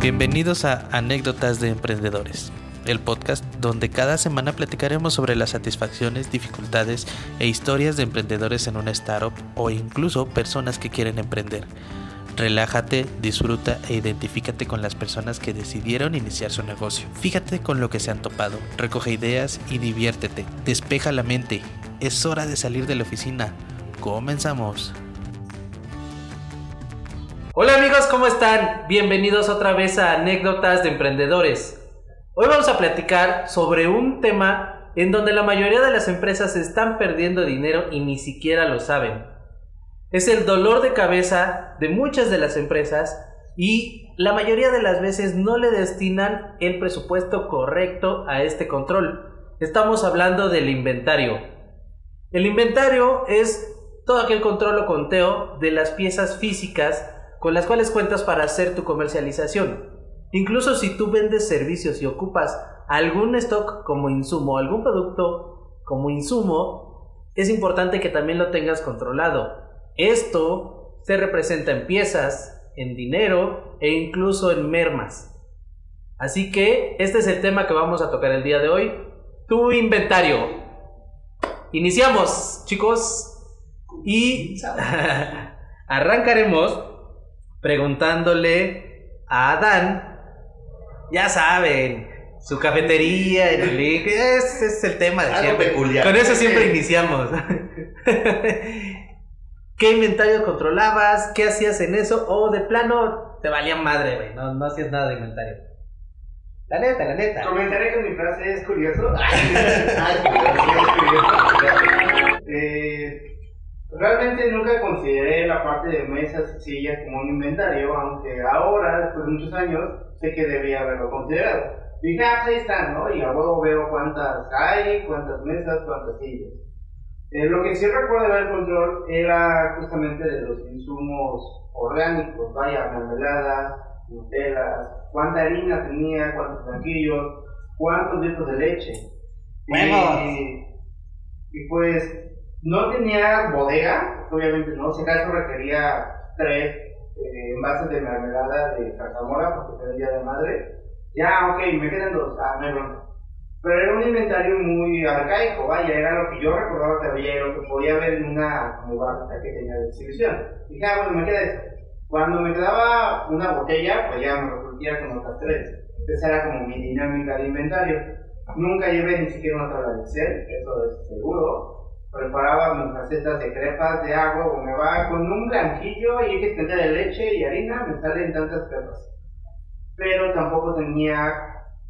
Bienvenidos a Anécdotas de Emprendedores, el podcast donde cada semana platicaremos sobre las satisfacciones, dificultades e historias de emprendedores en una startup o incluso personas que quieren emprender. Relájate, disfruta e identifícate con las personas que decidieron iniciar su negocio. Fíjate con lo que se han topado, recoge ideas y diviértete. Despeja la mente. Es hora de salir de la oficina. Comenzamos. Hola amigos, ¿cómo están? Bienvenidos otra vez a Anécdotas de Emprendedores. Hoy vamos a platicar sobre un tema en donde la mayoría de las empresas están perdiendo dinero y ni siquiera lo saben. Es el dolor de cabeza de muchas de las empresas y la mayoría de las veces no le destinan el presupuesto correcto a este control. Estamos hablando del inventario. El inventario es todo aquel control o conteo de las piezas físicas con las cuales cuentas para hacer tu comercialización. Incluso si tú vendes servicios y ocupas algún stock como insumo, algún producto como insumo, es importante que también lo tengas controlado. Esto se representa en piezas, en dinero e incluso en mermas. Así que este es el tema que vamos a tocar el día de hoy, tu inventario. Iniciamos, chicos, y arrancaremos preguntándole a Adán, ya saben, su cafetería, el ese es el tema de siempre. Con eso siempre iniciamos. ¿Qué inventario controlabas? ¿Qué hacías en eso? O de plano te valía madre, güey. No, no hacías nada de inventario. La neta, la neta. Comentaré que mi frase es curioso. Ay, curioso. eh, Realmente nunca consideré la parte de mesas y sillas como un inventario, aunque ahora, después de muchos años, sé que debía haberlo considerado. Dije, ah, ahí están, ¿no? Y a huevo veo cuántas hay, cuántas mesas, cuántas sillas. Eh, lo que sí recuerdo de ver el control era justamente de los insumos orgánicos, vaya, mermeladas, nutelas, cuánta harina tenía, cuántos tranquillos, cuántos litros de leche. Y pues no tenía bodega, obviamente no, si acaso requería tres eh, envases de mermelada de zarzamora porque era el día de madre. Ya, ok, me quedan dos, ah, me Pero era un inventario muy arcaico, vaya, era lo que yo recordaba que había, lo que podía ver en una como que tenía de exhibición. Dije, ah, bueno, me queda. Cuando me quedaba una botella, pues ya me resolvía con otras tres. Esa era como mi dinámica de inventario. Nunca llevé ni siquiera una tabla de Excel, eso es seguro preparaba mis recetas de crepas de agua o me va con un blanquillo y hay que de leche y harina, me salen tantas crepas. Pero tampoco tenía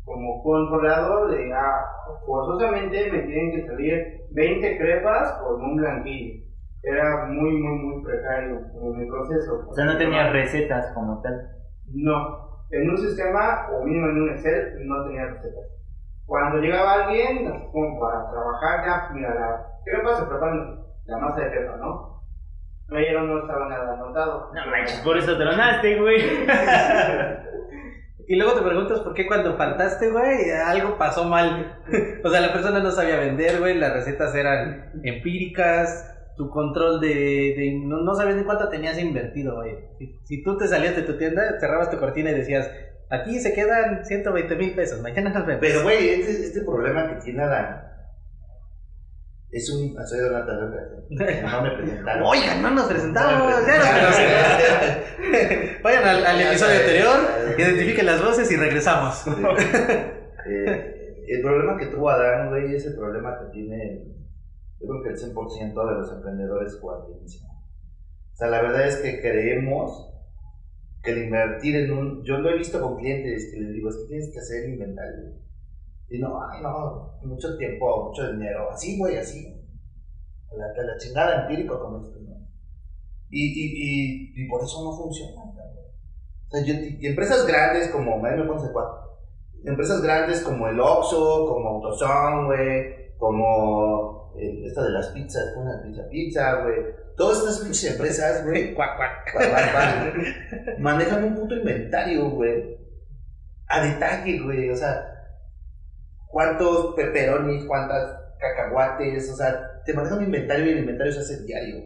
como controlador de, ah, forzosamente me tienen que salir 20 crepas con un blanquillo. Era muy, muy, muy precario en mi proceso. O sea, no tenía recetas como tal. No, en un sistema o mínimo en un Excel no tenía recetas. Cuando llegaba alguien, como para trabajar, ya, mira, la ¿Qué me pasa? Preparan la masa de pepa, ¿no? Pero no estaba nada anotado. No manches, por eso te lo naste, güey. y luego te preguntas por qué cuando faltaste, güey, algo pasó mal. o sea, la persona no sabía vender, güey, las recetas eran empíricas, tu control de... no, no, sabías ni cuánto tenías invertido, güey. Si, tú te salías de tu tienda, cerrabas tu cortina y decías, aquí se quedan 120 mil pesos, mañana nos vemos. Pero, güey, este, este problema que tiene la es un. Soy Donata No me presentaron. Oigan, no nos presentamos. Vayan al, episodio anterior, identifiquen las voces y regresamos. Eh, el problema que tuvo Adán, güey, es el problema que tiene. Yo creo que el 100% de los emprendedores cuando inician. O sea, la verdad es que creemos que el invertir en un. Yo lo he visto con clientes que les digo, es que tienes que hacer inventario y no, ay, no, mucho tiempo, mucho dinero, así, güey, así. La, la chingada empírico como esto, ¿no? Y, y, y, y, por eso no funciona. O sea, yo, empresas grandes como, me pones cuatro. Empresas grandes como el Oxxo, como Autoson, güey, como eh, esta de las pizzas, una pizza pizza, güey. Todas estas pinches empresas, güey, cuac, cuac, cuac, cuac, manejan un puto inventario, güey. A detalle, güey. O sea, cuántos peperonis, cuántas cacahuates, o sea, te manejan un inventario y el inventario se hace diario.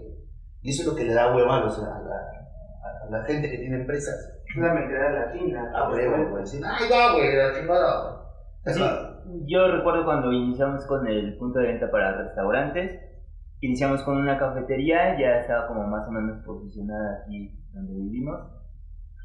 Y eso es lo que le da hueva a, los, a, la, a, la, gente que tiene empresas. Es la mentalidad latina. Ah, güey, güey. Sí, ay, no, güey, la chingada. Sí, yo recuerdo cuando iniciamos con el punto de venta para restaurantes, iniciamos con una cafetería, ya estaba como más o menos posicionada aquí donde vivimos.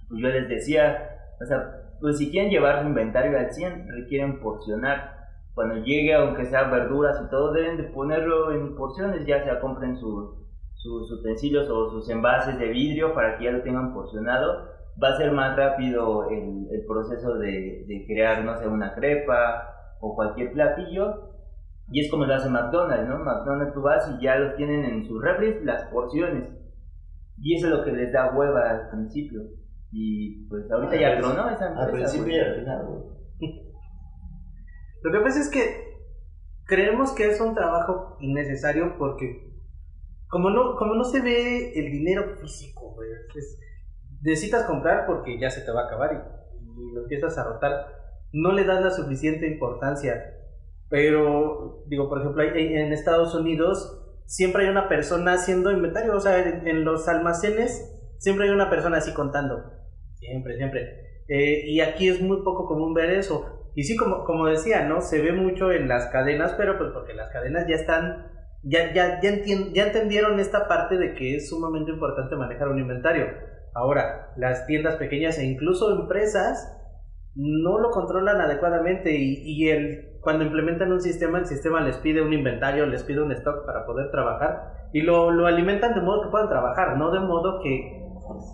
Pues yo les decía, o sea, pues si quieren llevar su inventario al 100, requieren porcionar. Cuando llegue, aunque sea verduras y todo, deben de ponerlo en porciones, ya sea compren su- sus utensilios o sus envases de vidrio para que ya lo tengan porcionado. Va a ser más rápido el, el proceso de, de crear, no sé, una crepa o cualquier platillo. Y es como lo hace McDonald's, ¿no? McDonald's tú vas y ya los tienen en sus refres las porciones. Y eso es lo que les da hueva al principio. Y pues ahorita Al ya tronó esa empresa. Al principio y al final, güey. Lo que pasa es que creemos que es un trabajo innecesario porque como no, como no se ve el dinero físico, güey, es- necesitas comprar porque ya se te va a acabar y, y lo empiezas a rotar, no le das la suficiente importancia. Pero, digo, por ejemplo, en Estados Unidos siempre hay una persona haciendo inventario, o sea, en, en los almacenes siempre hay una persona así contando, siempre, siempre. Eh, y aquí es muy poco común ver eso. Y sí, como, como decía, ¿no? Se ve mucho en las cadenas, pero pues porque las cadenas ya están, ya, ya, ya, entien- ya entendieron esta parte de que es sumamente importante manejar un inventario. Ahora, las tiendas pequeñas e incluso empresas no lo controlan adecuadamente y, y el, cuando implementan un sistema, el sistema les pide un inventario, les pide un stock para poder trabajar y lo, lo alimentan de modo que puedan trabajar, no de modo que,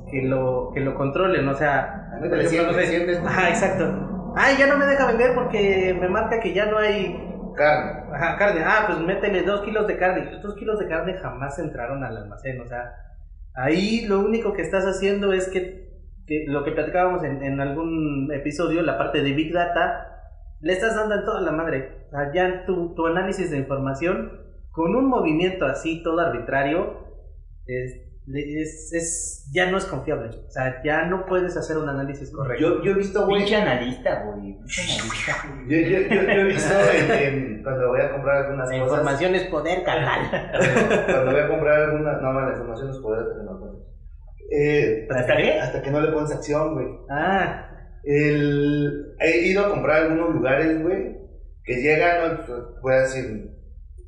que, lo, que lo controlen. O sea, me ejemplo, no sé- sientes, Ajá, exacto. Ay, ya no me deja vender porque me marca que ya no hay Carne. Ajá, carne. Ah, pues métele dos kilos de carne. Los dos kilos de carne jamás entraron al almacén. O sea, ahí lo único que estás haciendo es que, que lo que platicábamos en, en algún episodio, la parte de Big Data, le estás dando en toda la madre. Ya tu, tu análisis de información, con un movimiento así, todo arbitrario, es, es, es- ya no es confiable. O sea, ya no puedes hacer un análisis correcto. Yo, yo he visto, güey. Pinche analista, güey. Yo, yo, yo, yo he visto en- en- cuando voy a comprar algunas La cosas. información es poder, carnal. Cuando voy a comprar alguna. No, la información es poder hasta que no. Eh, ¿Hasta qué? hasta que no le pones acción, güey. Ah, El, he ido a comprar algunos lugares, güey, que llegan, ¿no? voy a decir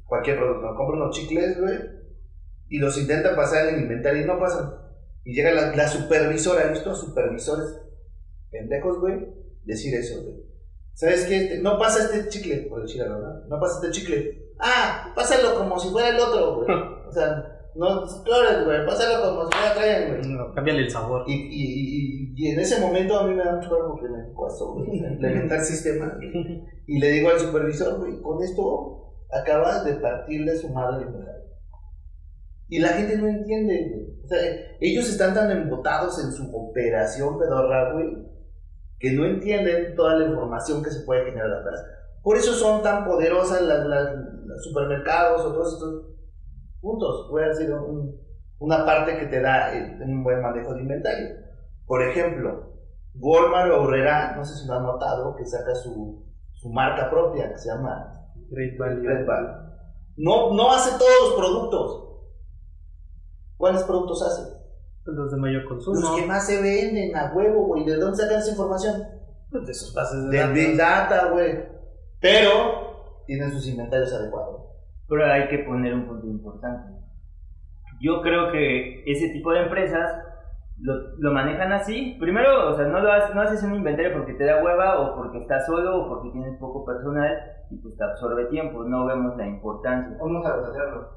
cualquier producto, compro unos chicles, güey, y los intentan pasar en el inventario y no pasan. Y llega la, la supervisora, he visto a supervisores pendejos, güey, decir eso, güey. ¿Sabes qué? Este- No pasa este chicle, por decir algo, ¿no? No pasa este chicle. Ah, pásalo como si fuera el otro, güey. O sea, no flores, güey, pásalo como si fuera traen, güey. no, cámbiale el sabor. Y, y, y, y en ese momento a mí me da mucho coraje porque me pasó, güey, implementar sistemas. güey. Y le digo al supervisor, güey, con esto acabas de partirle su madre inventario. Y la gente no entiende, güey. O sea, ellos están tan embotados en su operación pedorra, güey, que no entienden toda la información que se puede generar atrás. Por eso son tan poderosas las, las- los supermercados o todos estos puntos. A decir un- una parte que te da eh, un buen manejo de inventario. Por ejemplo, Walmart o Herrera, no sé si lo han notado, que saca su, su marca propia que se llama. Red Value. No, no hace todos los productos. ¿Cuáles productos hace? Los de mayor consumo. Los que más se venden a huevo, güey. ¿De dónde sacan esa información? Pues de sus bases de Del datos. Big Data, güey. Pero tienen sus inventarios adecuados. Pero hay que poner un punto importante. Yo creo que ese tipo de empresas lo, lo manejan así. Primero, o sea, no, lo haces, no haces un inventario porque te da hueva o porque estás solo o porque tienes poco personal y pues te absorbe tiempo. No vemos la importancia. Vamos a hacerlo.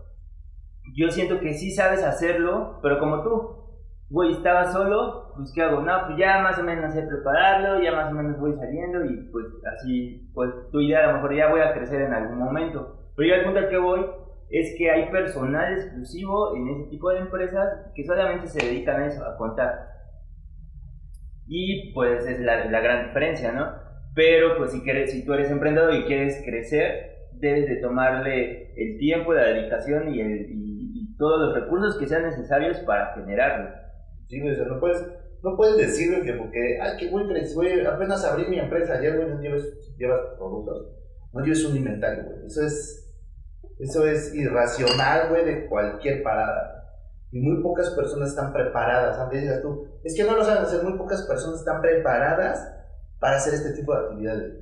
Yo siento que sí sabes hacerlo, pero como tú, güey, estaba solo, pues ¿qué hago? No, pues ya más o menos sé prepararlo, ya más o menos voy saliendo y pues así, pues tu idea a lo mejor ya voy a crecer en algún momento. Pero yo al punto al que voy es que hay personal exclusivo en ese tipo de empresas que solamente se dedican a eso, a contar. Y pues es la, la gran diferencia, ¿no? Pero pues si, quieres, si tú eres emprendedor y quieres crecer, debes de tomarle el tiempo, la dedicación y, el, y, todos los recursos que sean necesarios para generarlo. Sí, no puedes, no puedes decir que porque, ay, qué güey, güey, apenas abrí mi empresa ayer, güey, no lleves, llevas productos, no lleves un inventario, güey. Eso es, eso es irracional, güey, de cualquier parada. Y muy pocas personas están preparadas. Antes tú, es que no lo saben hacer, muy pocas personas están preparadas para hacer este tipo de actividades.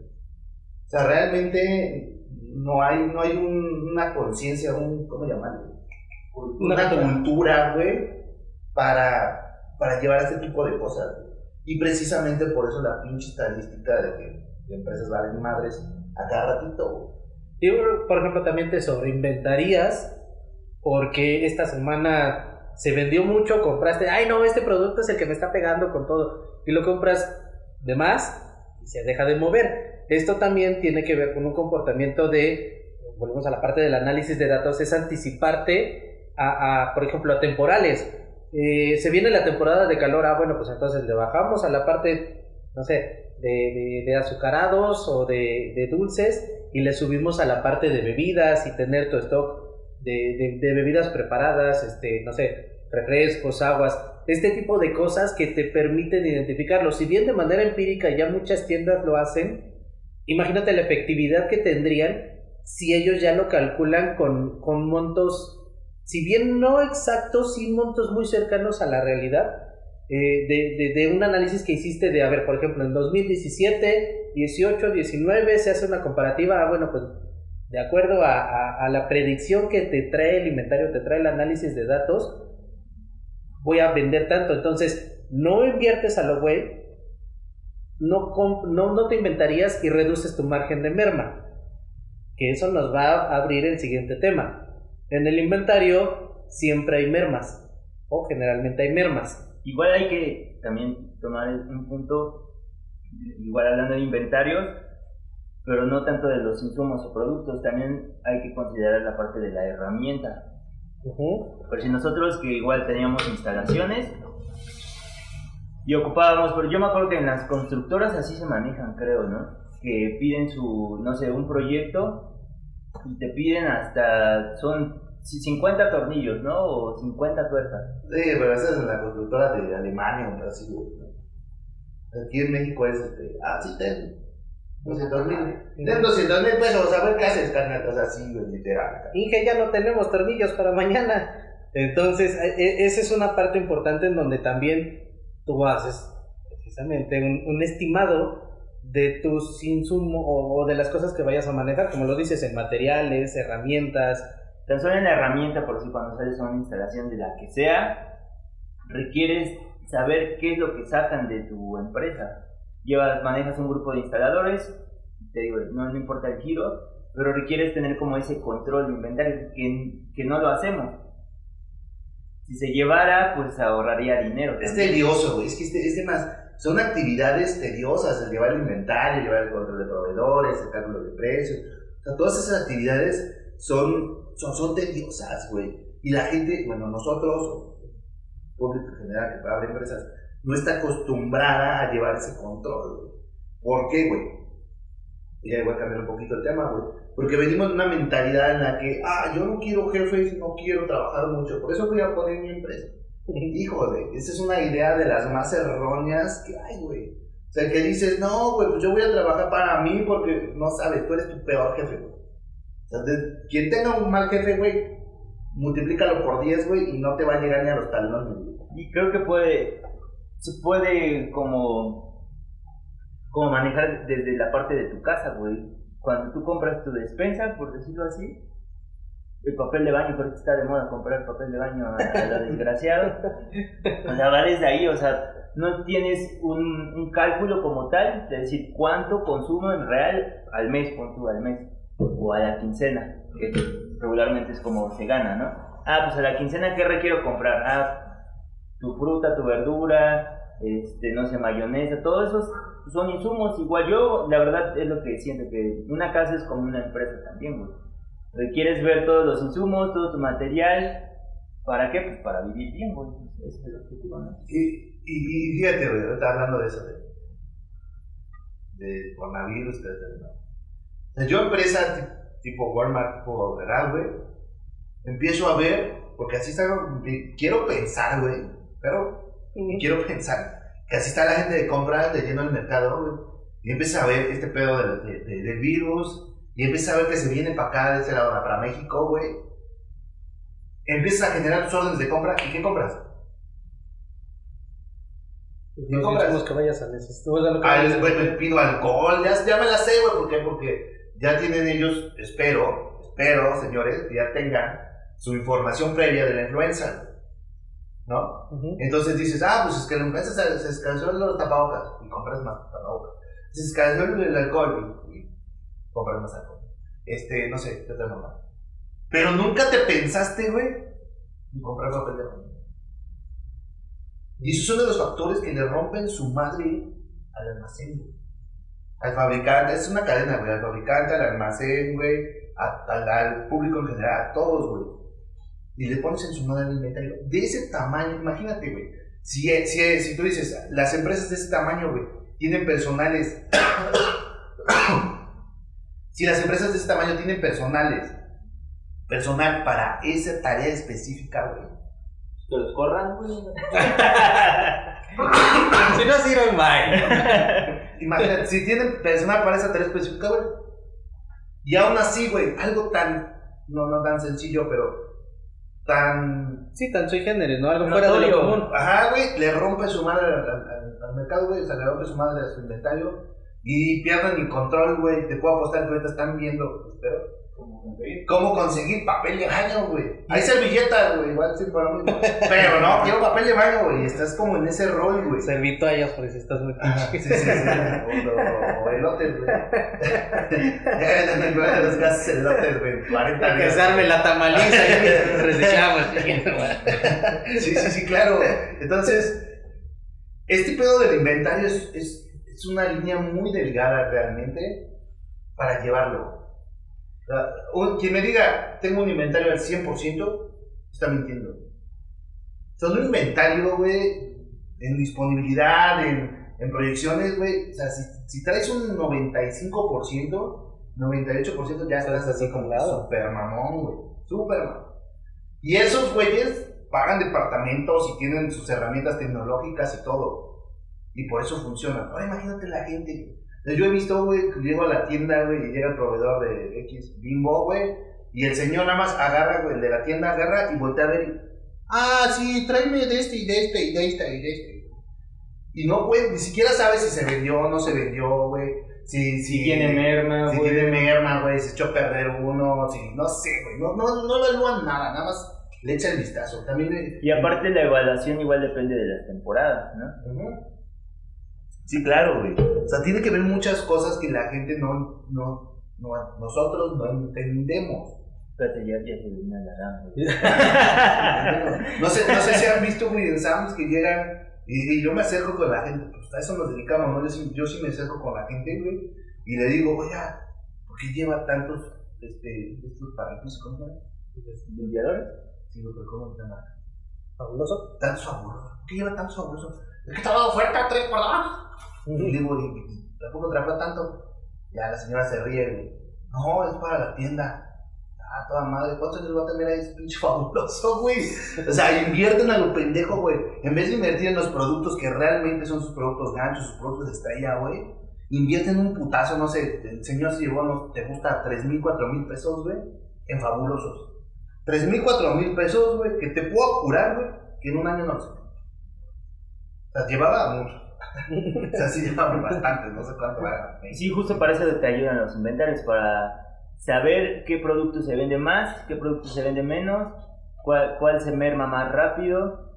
O sea, realmente no hay, no hay un- una conciencia, un, ¿cómo llamarlo? Una Una cultura. güey, para, para llevar este tipo de cosas. Y precisamente por eso la pinche estadística de que empresas valen madres a cada ratito, güey. Y, por ejemplo, también te sobreinventarías porque esta semana se vendió mucho, compraste, ay no, este producto es el que me está pegando con todo, y lo compras de más y se deja de mover. Esto también tiene que ver con un comportamiento de, volvemos a la parte del análisis de datos, es anticiparte a, por ejemplo, a temporales. Eh, se viene la temporada de calor, ah, bueno, pues entonces le bajamos a la parte, no sé, de, de- azucarados o de, dulces y le subimos a la parte de bebidas y tener tu stock de, bebidas preparadas, este, no sé, refrescos, aguas, este tipo de cosas que te permiten identificarlo. Si bien de manera empírica ya muchas tiendas lo hacen, imagínate la efectividad que tendrían si ellos ya lo calculan con montos, si bien no exactos, sí montos muy cercanos a la realidad. eh, de, un análisis que hiciste de, a ver, por ejemplo, en 2017, 18, 19, se hace una comparativa, ah, bueno, pues de acuerdo a, la predicción que te trae el inventario, te trae el análisis de datos, voy a vender tanto. Entonces, no inviertes a lo güey, no, no, no te inventarías y reduces tu margen de merma. Que eso nos va a abrir el siguiente tema. En el inventario siempre hay mermas, o generalmente hay mermas. Igual hay que también tomar un punto, igual hablando de inventarios, pero no tanto de los insumos o productos, también hay que considerar la parte de la herramienta. Ujú. Pero si nosotros que igual teníamos instalaciones y ocupábamos, pero yo me acuerdo que en las constructoras así se manejan, creo, ¿no? Que piden su, no sé, un proyecto y te piden hasta, son 50 tornillos, ¿no? O 50 tuercas. Sí, pero esa es la constructora de Alemania o Brasil. Aquí en México es, este, ah, sí, ten 200 mil. Ten 200 mil pesos, a ver qué haces, carnal. O sea, sí, literal. Inge, ya no tenemos tornillos para mañana. Entonces, e- e- esa es una parte importante en donde también tú haces precisamente un, un estimado de tus insumos o, o de las cosas que vayas a manejar, como lo dices, en materiales, herramientas. Tan solo en la herramienta, por si cuando sales a una instalación de la que sea, requieres saber qué es lo que sacan de tu empresa. Llevas, manejas un grupo de instaladores, te digo, no, no importa el giro, pero requieres tener como ese control de inventario, que, que no lo hacemos. Si se llevara, pues ahorraría dinero. Es tedioso, güey. Es que este- es de más. Son actividades tediosas, el llevar el inventario, llevar el control de proveedores, el cálculo de precios. O sea, todas esas actividades son, son, tediosas, güey. Y la gente, bueno, nosotros, público en general que abre empresas, no está acostumbrada a llevar ese control. ¿Por qué, güey? Y ya voy cambiar un poquito el tema, güey. Porque venimos de una mentalidad en la que, ah, yo no quiero jefes, no quiero trabajar mucho, por eso voy a poner mi empresa. Híjole, esa es una idea de las más erróneas que hay, güey. O sea, que dices, no, güey, pues yo voy a trabajar para mí porque no sabes, tú eres tu peor jefe, güey. O sea, de- quien tenga un mal jefe, güey, multiplícalo por 10, güey, y no te va a llegar ni a los talones, güey. Y creo que puede, se puede como, como manejar desde la parte de tu casa, güey. Cuando tú compras tu despensa, por decirlo así, el papel de baño, porque está de moda comprar papel de baño a, a lo desgraciado. O sea, va desde ahí, o sea, no tienes un, cálculo como tal de decir cuánto consumo en real al mes, pon tú al mes, o a la quincena, que regularmente es como se gana, ¿no? Ah, pues a la quincena, ¿qué requiero comprar? Ah, tu fruta, tu verdura, este, no sé, mayonesa, todos esos son insumos. Igual yo, la verdad, es lo que siento, que una casa es como una empresa también, güey. Requieres ver todos los insumos, todo tu material. ¿Para qué? Pues para vivir bien, güey. Ese es el objetivo, ¿no? Y, y, y fíjate, güey, ahorita hablando de eso, de, de coronavirus, etcétera, ¿no? O sea, yo empresa ti- tipo Walmart, tipo Veral, güey, empiezo a ver, porque así está, quiero pensar, güey, pero quiero pensar que así está la gente de compras, de lleno el mercado, güey, y empieza a ver este pedo del, de- de- del virus, y empieza a ver que se viene para acá, de este lado, para México, güey. empiezas a generar tus órdenes de compra y ¿qué compras? Nos compras? decimos que vayas a necesitar. o sea, lo que Ah, vayas a- güey, me pido alcohol, ya, ya me la sé, güey, ¿por qué? Porque ya tienen ellos, espero, espero, señores, que ya tengan su información previa de la influenza, ¿no? Entonces dices, ah, pues es que la influenza se, se escaseó los tapabocas y compras más tapabocas. Se escaseó el, el alcohol y, y compras más alcohol. Este, no sé, qué otra mamá. Pero nunca te pensaste, güey, en comprar papel de baño. Y esos son de los factores que le rompen su madre al almacén, güey. Al fabricante, es una cadena, güey, al fabricante, al almacén, güey, al público en general, a todos, güey. Y le pones en su madre el inventario de ese tamaño, imagínate, güey. Si, eh, si, eh, si tú dices, las empresas de ese tamaño, güey, tienen personales. si las empresas de ese tamaño tienen personales, personal para esa tarea específica, güey. Que los corran, güey. Si no sirven, bye. Imagínate, si tienen personal para esa tarea específica, güey. Y aún así, güey, algo tan, no, no tan sencillo, pero tan, Sí, tan sui generis, ¿no? Algo fuera de lo común. ajá, güey, le rompe su madre al, al- al- al mercado, güey, o sea, le rompe su madre a su inventario y pierden el control, güey. Te puedo apostar que ahorita están viendo, espero, Como conseguir. cómo conseguir papel de baño, güey. Hay servilletas, güey, igual sí para mí. Pero no, quiero papel de baño, güey, estás como en ese rol, güey. Serví toallas por si estás muy pinche. sí, sí, sí. O, elotes, güey. Ya en el lugar de los gases elotes, güey. 40 Para que se arme la tamaliza y reciclamos. Sí, sí, sí, claro. Entonces, este pedo del inventario es, es, es una línea muy delgada realmente para llevarlo. O Quien me diga, tengo un inventario al 100%, está mintiendo. O sea, un inventario, güey, en disponibilidad, en, en proyecciones, güey. O sea, si, si traes un 95%, 98% ya estás así como super mamón, güey. Super mamón. Y esos güeyes pagan departamentos y tienen sus herramientas tecnológicas y todo. Y por eso funcionan. Ahora imagínate la gente. Yo he visto, güey, que llego a la tienda, güey, y llega el proveedor de X Bimbo, güey, y el señor nada más agarra, güey, el de la tienda agarra y voltea a ver y, ah, sí, tráeme de este y de este y de este y de este. Y no, güey, ni siquiera sabes si se vendió o no se vendió, güey. Si, si, Si tiene merma, si güey. tiene merma, güey, se echó a perder uno, si, no sé, güey, no, no, no evalúan nada, nada más le echa el vistazo. También, eh, Y aparte la evaluación igual depende de las temporadas, ¿no? Ujú. Sí, claro, güey. O sea, tiene que ver muchas cosas que la gente no, no, no nosotros no entendemos. Espérate, ya, ya se vino la. No sé, no sé si han visto, güey, en Sam's que llegan y, y yo me acerco con la gente, pues a eso nos dedicamos, ¿no? Yo sí, yo sí me acerco con la gente, güey, y le digo, oye, ¿por qué lleva tantos, este, estos para el piso? ¿Cómo se llama? ¿Limpiadores? Sí, pero ¿cómo se llama? Fabuloso. Tantos fabulosos. ¿Por qué lleva tantos fabulosos? Es estaba de oferta, tres por dos. Digo, "¿Y- tampoco trajo tanto. Ya la señora se ríe, güey. No, es para la tienda. Ah, toda madre, ¿cuántos años va a tener ahí ese pinche fabuloso, güey? O sea, invierten a lo pendejo, güey. En vez de invertir en los productos que realmente son sus productos ganchos, sus productos estrella, güey. Invierten un putazo, no sé, el señor se llevó, no, te gusta, 3 mil, 4 mil pesos, güey, en fabulosos. 3 mil, 4 mil pesos, güey, que te puedo curar, güey, que en un año no. O sea, llevaba mucho. o sea, sí llevaba bastante, no sé cuánto va. Sí, justo para eso te ayudan los inventarios, para saber qué producto se vende más, qué producto se vende menos, cuál, cuál se merma más rápido,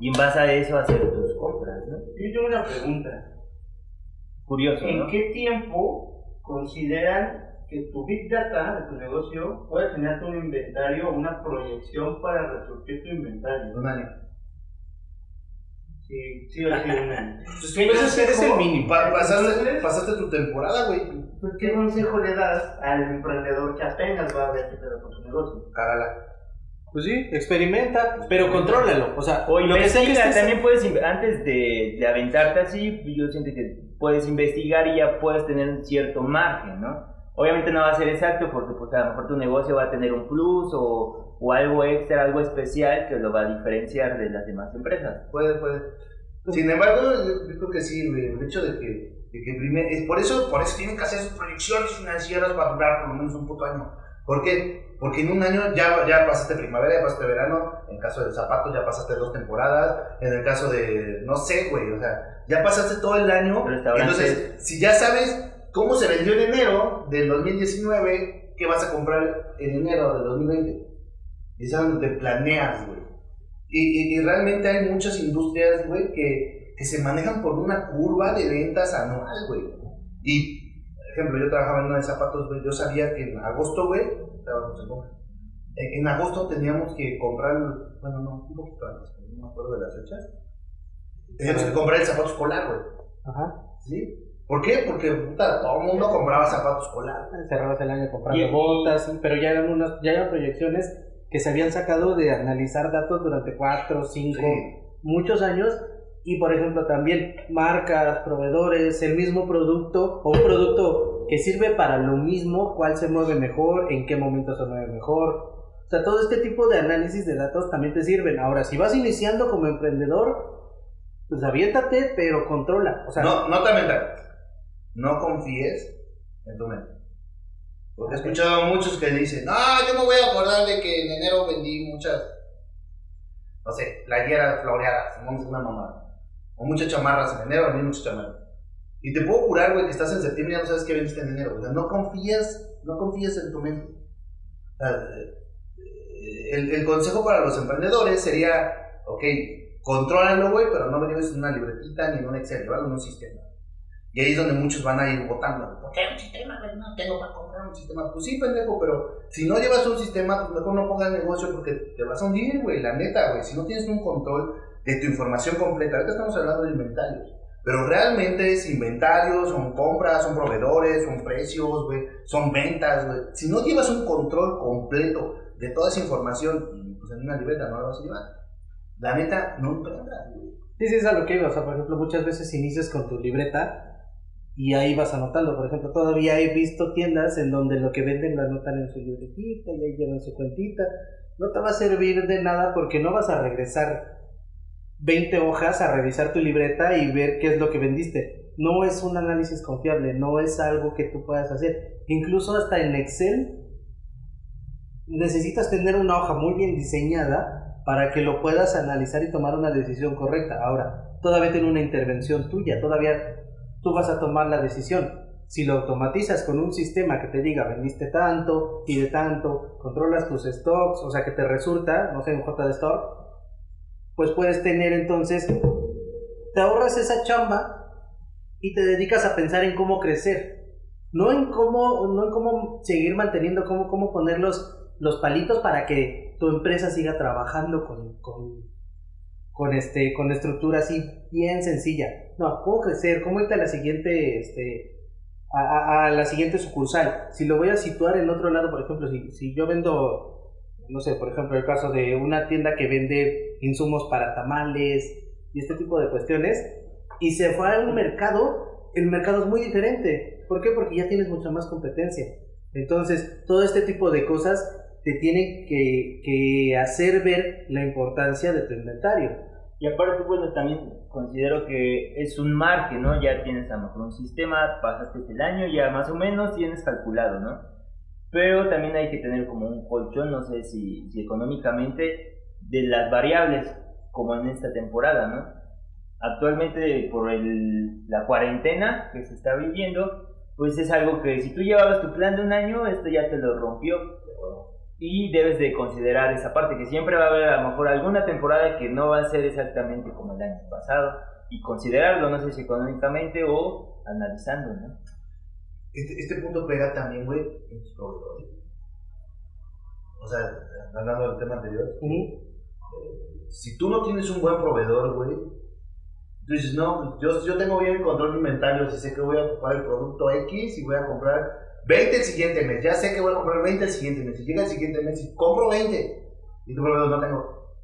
y en base a eso hacer tus compras, ¿no? Yo tengo una pregunta. Curioso, ¿En ¿no? qué tiempo consideran que tu Big Data de tu negocio puede generarte un inventario o una proyección para resurgir tu inventario? Un año. Sí, sí. Pues ¿Qué consejo- es el mínimo. Pa- pasaste, pasaste tu temporada, güey. pues, ¿Qué consejo le das al emprendedor que apenas va a ver qué pedo con su negocio? Cágala. Pues sí, experimenta, pero contrólalo. O sea, O lo que sea que investiga, estés- también puedes, antes de, de aventarte así, yo siento que puedes investigar y ya puedes tener un cierto margen, ¿no? Obviamente no va a ser exacto porque pues a lo mejor tu negocio va a tener un plus o, o algo extra, algo especial que lo va a diferenciar de las demás empresas. Puede, puede. Sin embargo, yo, creo que sí, güey. El hecho de que, de que primer, es por eso, por eso tienen que hacer sus proyecciones financieras para durar por lo menos un puto año. ¿Por qué? Porque en un año ya, ya pasaste primavera, ya pasaste verano, en caso de zapatos ya pasaste dos temporadas, en el caso de, no sé, güey, o sea, ya pasaste todo el año. Entonces, si ya sabes cómo se vendió en enero del 2019, ¿qué vas a comprar en enero del 2020? Y es donde te planeas, güey. Y, y- y realmente hay muchas industrias, güey, que, que se manejan por una curva de ventas anual, güey. Y, por ejemplo, yo trabajaba en una de zapatos, güey, yo sabía que en agosto, güey, estábamos en agosto teníamos que comprar, bueno, no, un poquito antes, no me acuerdo de las fechas. Teníamos que comprar el zapato escolar, güey. Ajá. ¿Sí? ¿Por qué? Porque puta, todo el mundo compraba zapatos escolar. Cerrabas el año comprando Y- botas, pero ya eran unas, ya eran proyecciones que se habían sacado de analizar datos durante 4, 5, Sí. muchos años. Y por ejemplo también marcas, proveedores, el mismo producto o un producto que sirve para lo mismo, cuál se mueve mejor, en qué momento se mueve mejor. O sea, todo este tipo de análisis de datos también te sirven. Ahora, si vas iniciando como emprendedor, pues aviéntate, pero controla. O sea, No, no te. No confíes en tu mente. Porque he escuchado a muchos que dicen, no, yo me voy a acordar de que en enero vendí muchas, no sé, playeras floreadas, es una mamada. O muchas chamarras en enero, vendí muchas chamarras. Y te puedo jurar, güey, que estás en septiembre y ya no sabes qué vendiste en enero. O sea, no confías, no confías en tu mente. Eh, el, el consejo para los emprendedores sería, ok, contrólalo, güey, pero no lo lleves en una libretita ni en un Excel, llévalo en un sistema. Y ahí es donde muchos van a ir votando. ¿Por qué un sistema? güey? No tengo para comprar un sistema. Pues sí, pendejo, pero si no llevas un sistema, pues mejor no pongas negocio porque te vas a hundir, güey. La neta, güey. Si no tienes un control de tu información completa, ahorita estamos hablando de inventarios. Pero realmente es inventarios, son compras, son proveedores, son precios, güey, son ventas, güey. Si no llevas un control completo de toda esa información, pues en una libreta no la vas a llevar. La neta, no emprendas, güey. Sí, sí, es a lo que iba. O sea, por ejemplo, muchas veces inicias con tu libreta y ahí vas anotando. Por ejemplo, todavía he visto tiendas en donde lo que venden lo anotan en su libretita y ahí llevan su cuentita. No te va a servir de nada porque no vas a regresar 20 hojas a revisar tu libreta y ver qué es lo que vendiste. No es un análisis confiable, no es algo que tú puedas hacer. Incluso hasta en Excel necesitas tener una hoja muy bien diseñada para que lo puedas analizar y tomar una decisión correcta. Ahora, todavía tiene una intervención tuya, todavía tú vas a tomar la decisión. Si lo automatizas con un sistema que te diga vendiste tanto y de tanto, controlas tus stocks, o sea que te resulta, no sé, un J de stock, pues puedes tener entonces, te ahorras esa chamba y te dedicas a pensar en cómo crecer. No en cómo, no en cómo seguir manteniendo, cómo, cómo poner los, los palitos para que tu empresa siga trabajando con, con, con, este, con estructura así bien sencilla. No, cómo crecer, cómo irte a la siguiente, este, a, a- la siguiente sucursal. Si lo voy a situar en otro lado, por ejemplo, si, si yo vendo, no sé, por ejemplo, el caso de una tienda que vende insumos para tamales y este tipo de cuestiones, y se fue a un mercado, el mercado es muy diferente. ¿Por qué? Porque ya tienes mucha más competencia. Entonces, todo este tipo de cosas te tienen que, que hacer ver la importancia de tu inventario. Y aparte, bueno, también considero que es un margen, ¿no? Ya tienes a lo mejor un sistema, pasaste el año, ya más o menos tienes calculado, ¿no? Pero también hay que tener como un colchón, no sé si, si económicamente, de las variables, como en esta temporada, ¿no? Actualmente, por el, la cuarentena que se está viviendo, pues es algo que si tú llevabas tu plan de un año, esto ya te lo rompió. Y debes de considerar esa parte, que siempre va a haber a lo mejor alguna temporada que no va a ser exactamente como el año pasado. Y considerarlo, no sé si económicamente o analizando, ¿no? Este, este punto pega también, güey, en tus proveedores. O sea, hablando del tema anterior, si tú no tienes un buen proveedor, güey, tú dices, no, pues yo, yo tengo bien mi control de inventario, si sé que voy a ocupar el producto X y voy a comprar 20 el siguiente mes, ya sé que voy a comprar 20 el siguiente mes, si llega el siguiente mes y compro 20 y tu proveedor no tengo,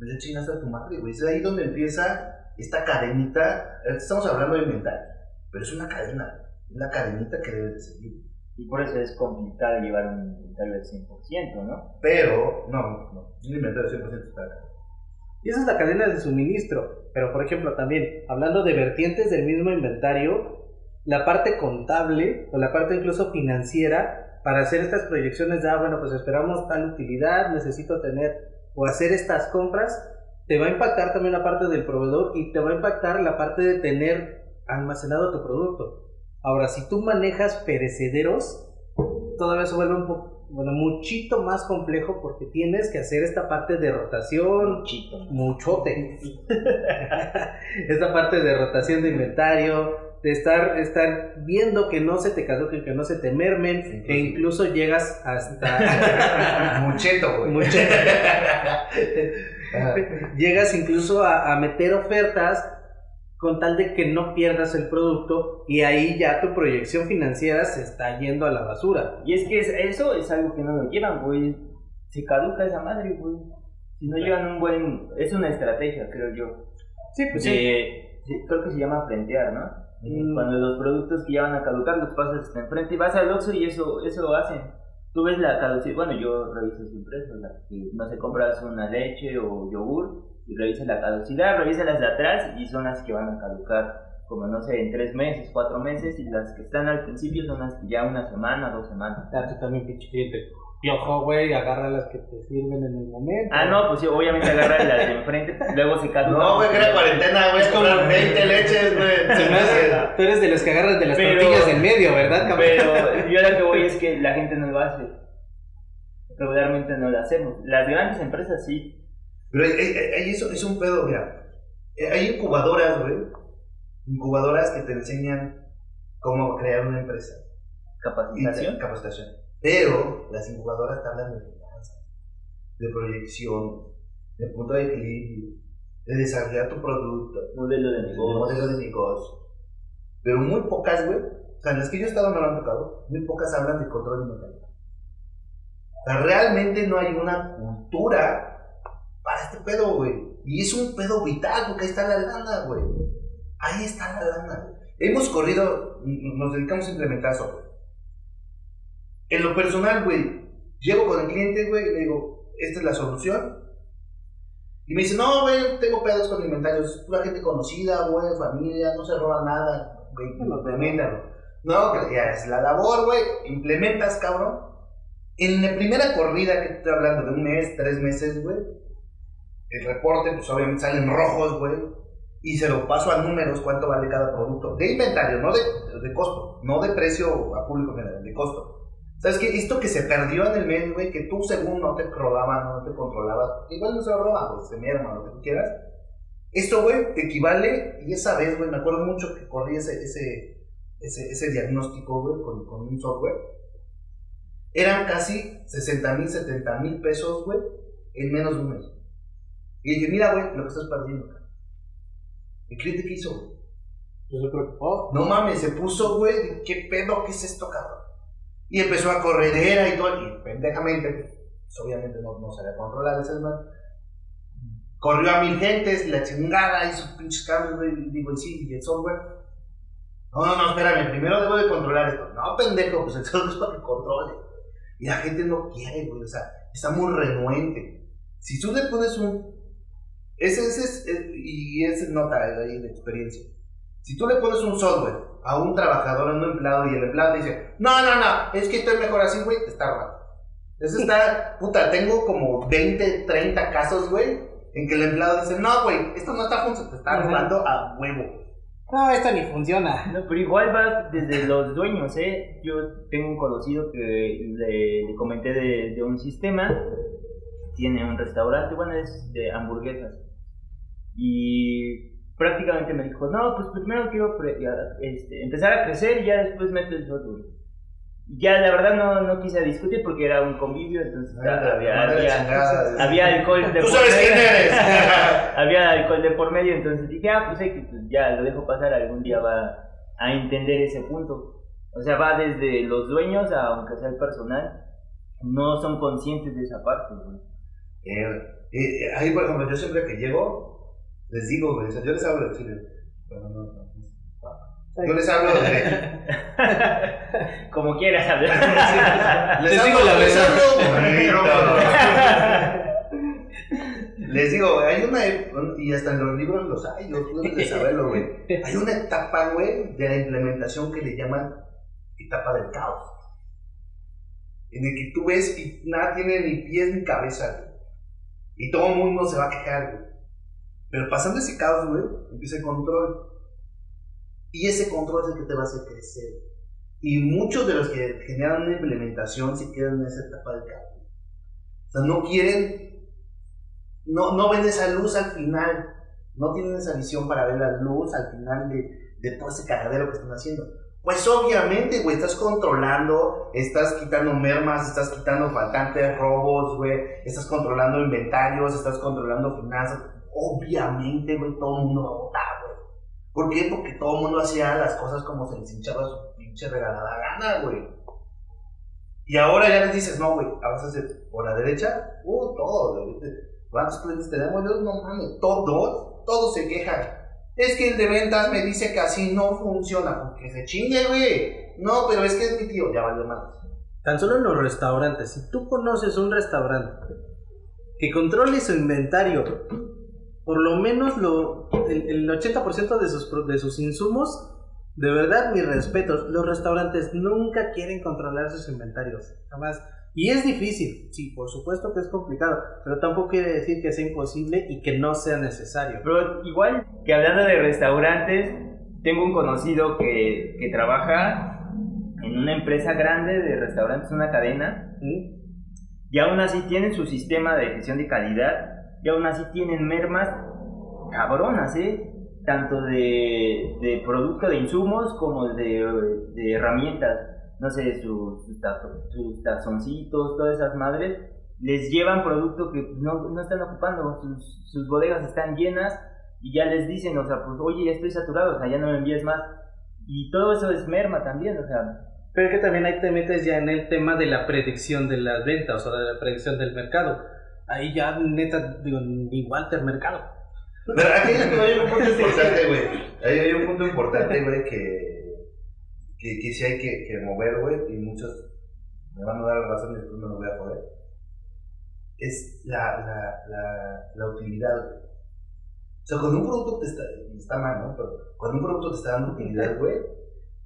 ya chingaste a tu madre, güey, es ahí donde empieza esta cadenita, estamos hablando de inventario, pero es una cadena, es la cadenita que debes de seguir. Y por eso es complicado llevar un inventario del 100%, ¿no? Pero, no, no, un inventario 100% está acá. Y esa es la cadena de suministro. Pero, por ejemplo, también, hablando de vertientes del mismo inventario, la parte contable o la parte incluso financiera para hacer estas proyecciones de, ah, bueno, pues esperamos tal utilidad, necesito tener o hacer estas compras, te va a impactar también la parte del proveedor y te va a impactar la parte de tener almacenado tu producto. Ahora, si tú manejas perecederos, todavía se vuelve un poco, bueno, muchito más complejo porque tienes que hacer esta parte de rotación, Chito. muchote. esta parte de rotación de inventario, de estar, estar viendo que no se te caduquen, que no se te mermen, e incluso llegas hasta... Mucheto, güey. Mucheto. Llegas incluso a, a meter ofertas con tal de que no pierdas el producto y ahí ya tu proyección financiera se está yendo a la basura. Y es que es- eso es algo que no lo llevan, güey. Se caduca esa madre, güey. Si no llevan un buen... Es una estrategia, creo yo. Sí, pues de- sí, creo que se llama frentear, ¿no? Mm. Cuando los productos que ya van a caducar los pasas hasta enfrente y vas al Oxxo y eso, eso lo hacen. Tú ves la caducidad, bueno, yo reviso siempre eso, la, que no sé, compras una leche o yogur y revisas la caducidad, revisas las de atrás y son las que van a caducar, como no sé, en tres meses, cuatro meses y las que están al principio son las que ya una semana, dos semanas. Ah, tú también, pinche cliente. Piojo, güey, agarra las que te sirven en el momento. Ah, no, pues sí, obviamente agarras las de enfrente, luego se caducan. No, güey, que era cuarentena, güey. Es como- Comprar 20 leches, güey. Se me hace- tú eres de los que agarras de las Pero- tortillas del medio, ¿verdad, cabrón? Pero yo lo que voy es que la gente no lo hace. Regularmente no lo hacemos. Las grandes empresas sí. Pero ahí- eso es un pedo, mira. Eh, Hay incubadoras, güey. Incubadoras que te enseñan cómo crear una empresa. Capacitación. capacitación. Pero las incubadoras te hablan de finanzas, de proyección, de punto de equilibrio, de desarrollar tu producto, Modelo de negocio. modelo de negocio. Pero muy pocas, güey. O sea, las que yo he estado me lo han tocado. Muy pocas hablan de control inventario. O sea, realmente no hay una cultura para este pedo, güey. Y es un pedo vital porque ahí está la lana, güey. Ahí está la lana. Hemos corrido, nos dedicamos a implementar software. En lo personal, güey, llego con el cliente, güey, y le digo, esta es la solución. Y me dice, no, güey, tengo pedos con inventarios, es pura gente conocida, güey, familia, no se roba nada, güey, implementalo. No, que ya es la labor, güey, implementas, cabrón. En la primera corrida que te estoy hablando de un mes, tres meses, güey, el reporte, pues obviamente salen rojos, güey, y se lo paso a números cuánto vale cada producto. De inventario, no de, de costo, no de precio a público general, de costo. ¿Sabes qué? Esto que se perdió en el medio, güey, que tú según no te robaban, no te controlabas, igual no se lo roban, pues se merma, lo que tú quieras. Esto, güey, equivale, y esa vez, güey, me acuerdo mucho que corrí ese, ese, ese, ese diagnóstico, güey, con, con un software. Eran casi 60 mil, 70 mil pesos, güey, en menos de un mes. Y dije, mira, güey, lo que estás perdiendo. cabrón. ¿El cliente qué hizo, güey? Se preocupó. No mames, se puso, güey, ¿qué pedo? ¿Qué es esto, cabrón? Y empezó a corredera y todo, y pendejamente, pues, obviamente no, no sabía controlar ese man. Corrió a mil gentes, la chingada, hizo pinches cambios, güey, digo, y sí, y el software. No, no, no, espérame, primero debo de controlar esto. No, pendejo, pues el software es para que controle. Y la gente no quiere, güey, o sea, está muy renuente. Si tú le pones un... Ese, ese es, eh, y ese nota ahí de experiencia. Si tú le pones un software a un trabajador, a un empleado, y el empleado dice, no, no, no, es que estoy mejor así, güey, te está robando. Eso está, puta, tengo como 20, 30 casos, güey, en que el empleado dice, no, güey, esto no está funcionando, te está robando a huevo. No, esto ni funciona. No, pero igual va desde los dueños, ¿eh? Yo tengo un conocido que le, le comenté de, de un sistema, tiene un restaurante, bueno, es de hamburguesas. Y prácticamente me dijo, no, pues primero quiero ya, este, empezar a crecer y ya después meto el software. Ya la verdad no, no quise discutir porque era un convivio, entonces Ah, había, había, había alcohol de Tú por sabes quién medio. eres. había alcohol de por medio, entonces dije, ah, pues hay que, pues, ya lo dejo pasar, algún día va a entender ese punto. O sea, va desde los dueños a, aunque sea el personal, no son conscientes de esa parte, güey. Eh, eh, ahí, por ejemplo, yo siempre que llego, les digo, güey, o sea, yo les hablo de Chile. Pero no, no, no. Yo les hablo de. Como quieras hablar. Les digo la les hablo. Les digo, hay una. ep- Y hasta en los libros los hay, yo debes de saberlo, güey. Hay una etapa, güey, de la implementación que le llaman etapa del caos. en el que tú ves y nada tiene ni pies ni cabeza, güey. Y todo el mundo se va a quejar, güey. Pero pasando ese caos, güey, empieza el control. Y ese control es el que te va a hacer crecer. Y muchos de los que generan una implementación se quedan en esa etapa del cambio. O sea, no quieren, no, no ven esa luz al final. No tienen esa visión para ver la luz al final de, de todo ese cagadero que están haciendo. Pues obviamente, güey, estás controlando, estás quitando mermas, estás quitando faltantes, robos, güey, estás controlando inventarios, estás controlando finanzas. Obviamente, güey, todo el mundo va a votar, güey. ¿Por qué? Porque todo el mundo hacía las cosas como se les hinchaba su pinche regalada gana, güey. Y ahora ya les dices, no, güey, avanzas por la derecha, uh, todo, güey. ¿Cuántos clientes tenemos? Yo, no mames, todos, todos se quejan. Es que el de ventas me dice que así no funciona. Porque se chingue, güey. No, pero es que es mi tío. Ya valió más. Tan solo en los restaurantes. Si tú conoces un restaurante que controle su inventario, por lo menos lo, el, el 80% de sus, de sus insumos, de verdad, mis respetos. Los restaurantes nunca quieren controlar sus inventarios. Jamás. Y es difícil, sí, por supuesto que es complicado, pero tampoco quiere decir que sea imposible y que no sea necesario. Pero igual que hablando de restaurantes, tengo un conocido que, que trabaja en una empresa grande de restaurantes, una cadena, y aún así tienen su sistema de gestión de calidad, y aún así tienen mermas cabronas, ¿eh? Tanto de, de producto de insumos como de, herramientas no sé, sus, sus, sus tazoncitos, todas esas madres, les llevan producto que no, no están ocupando, sus, sus bodegas están llenas y ya les dicen, o sea, pues oye, ya estoy saturado, o sea, ya no me envíes más. Y todo eso es merma también, o sea, Pero que también ahí te metes ya en el tema de la predicción de las ventas, o sea, de la predicción del mercado. Ahí ya, neta, digo, ni Walter Mercado. Pero aquí hay un punto importante, güey. Ahí hay un punto importante, güey, que, que, que sí hay que, que mover, güey, y muchos me van a dar la razón y después me lo voy a joder. Es la, la, la, la utilidad, güey. O sea, cuando un producto te está, está mal, ¿no? Pero cuando un producto te está dando utilidad, güey,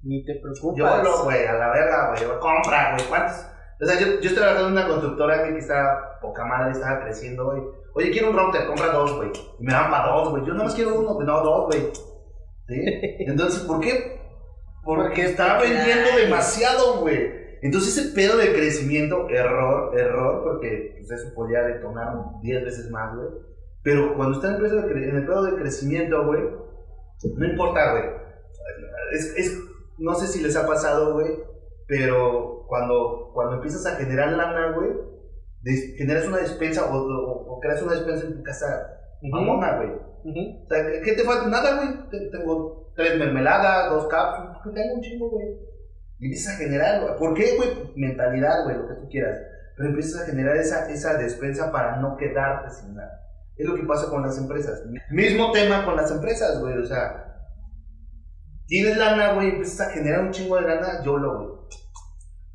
Ni te preocupas. yo lo, güey, a la verga, güey, compra, güey, ¿cuántos? O sea, yo, yo estoy trabajando en una constructora que está poca madre, estaba creciendo, güey. Oye, quiero un router, compra dos, güey. Y me dan para dos, güey. Yo nada más quiero uno, no dos, güey. ¿Sí? Entonces, ¿por qué? Porque, está vendiendo demasiado, güey. Entonces, ese pedo de crecimiento, error, error, porque pues, eso podría detonar 10 veces más, güey. Pero cuando está en el, pedo de, cre- en el pedo de crecimiento, güey, no importa, güey. Es, es, no sé si les ha pasado, güey, pero cuando, cuando empiezas a generar lana, güey, generas una despensa o, o- o creas una despensa en tu casa mamona, güey. O sea, ¿qué te falta? Nada, güey. Te- Tengo tres mermeladas, dos porque tengo un chingo, güey. Y empiezas a generar, güey. ¿Por qué, güey? Mentalidad, güey, lo que tú quieras. Pero empiezas a generar esa, esa despensa para no quedarte sin nada. Es lo que pasa con las empresas. Mismo tema con las empresas, güey. O sea, tienes lana, güey, empiezas a generar un chingo de lana, yo lo, güey.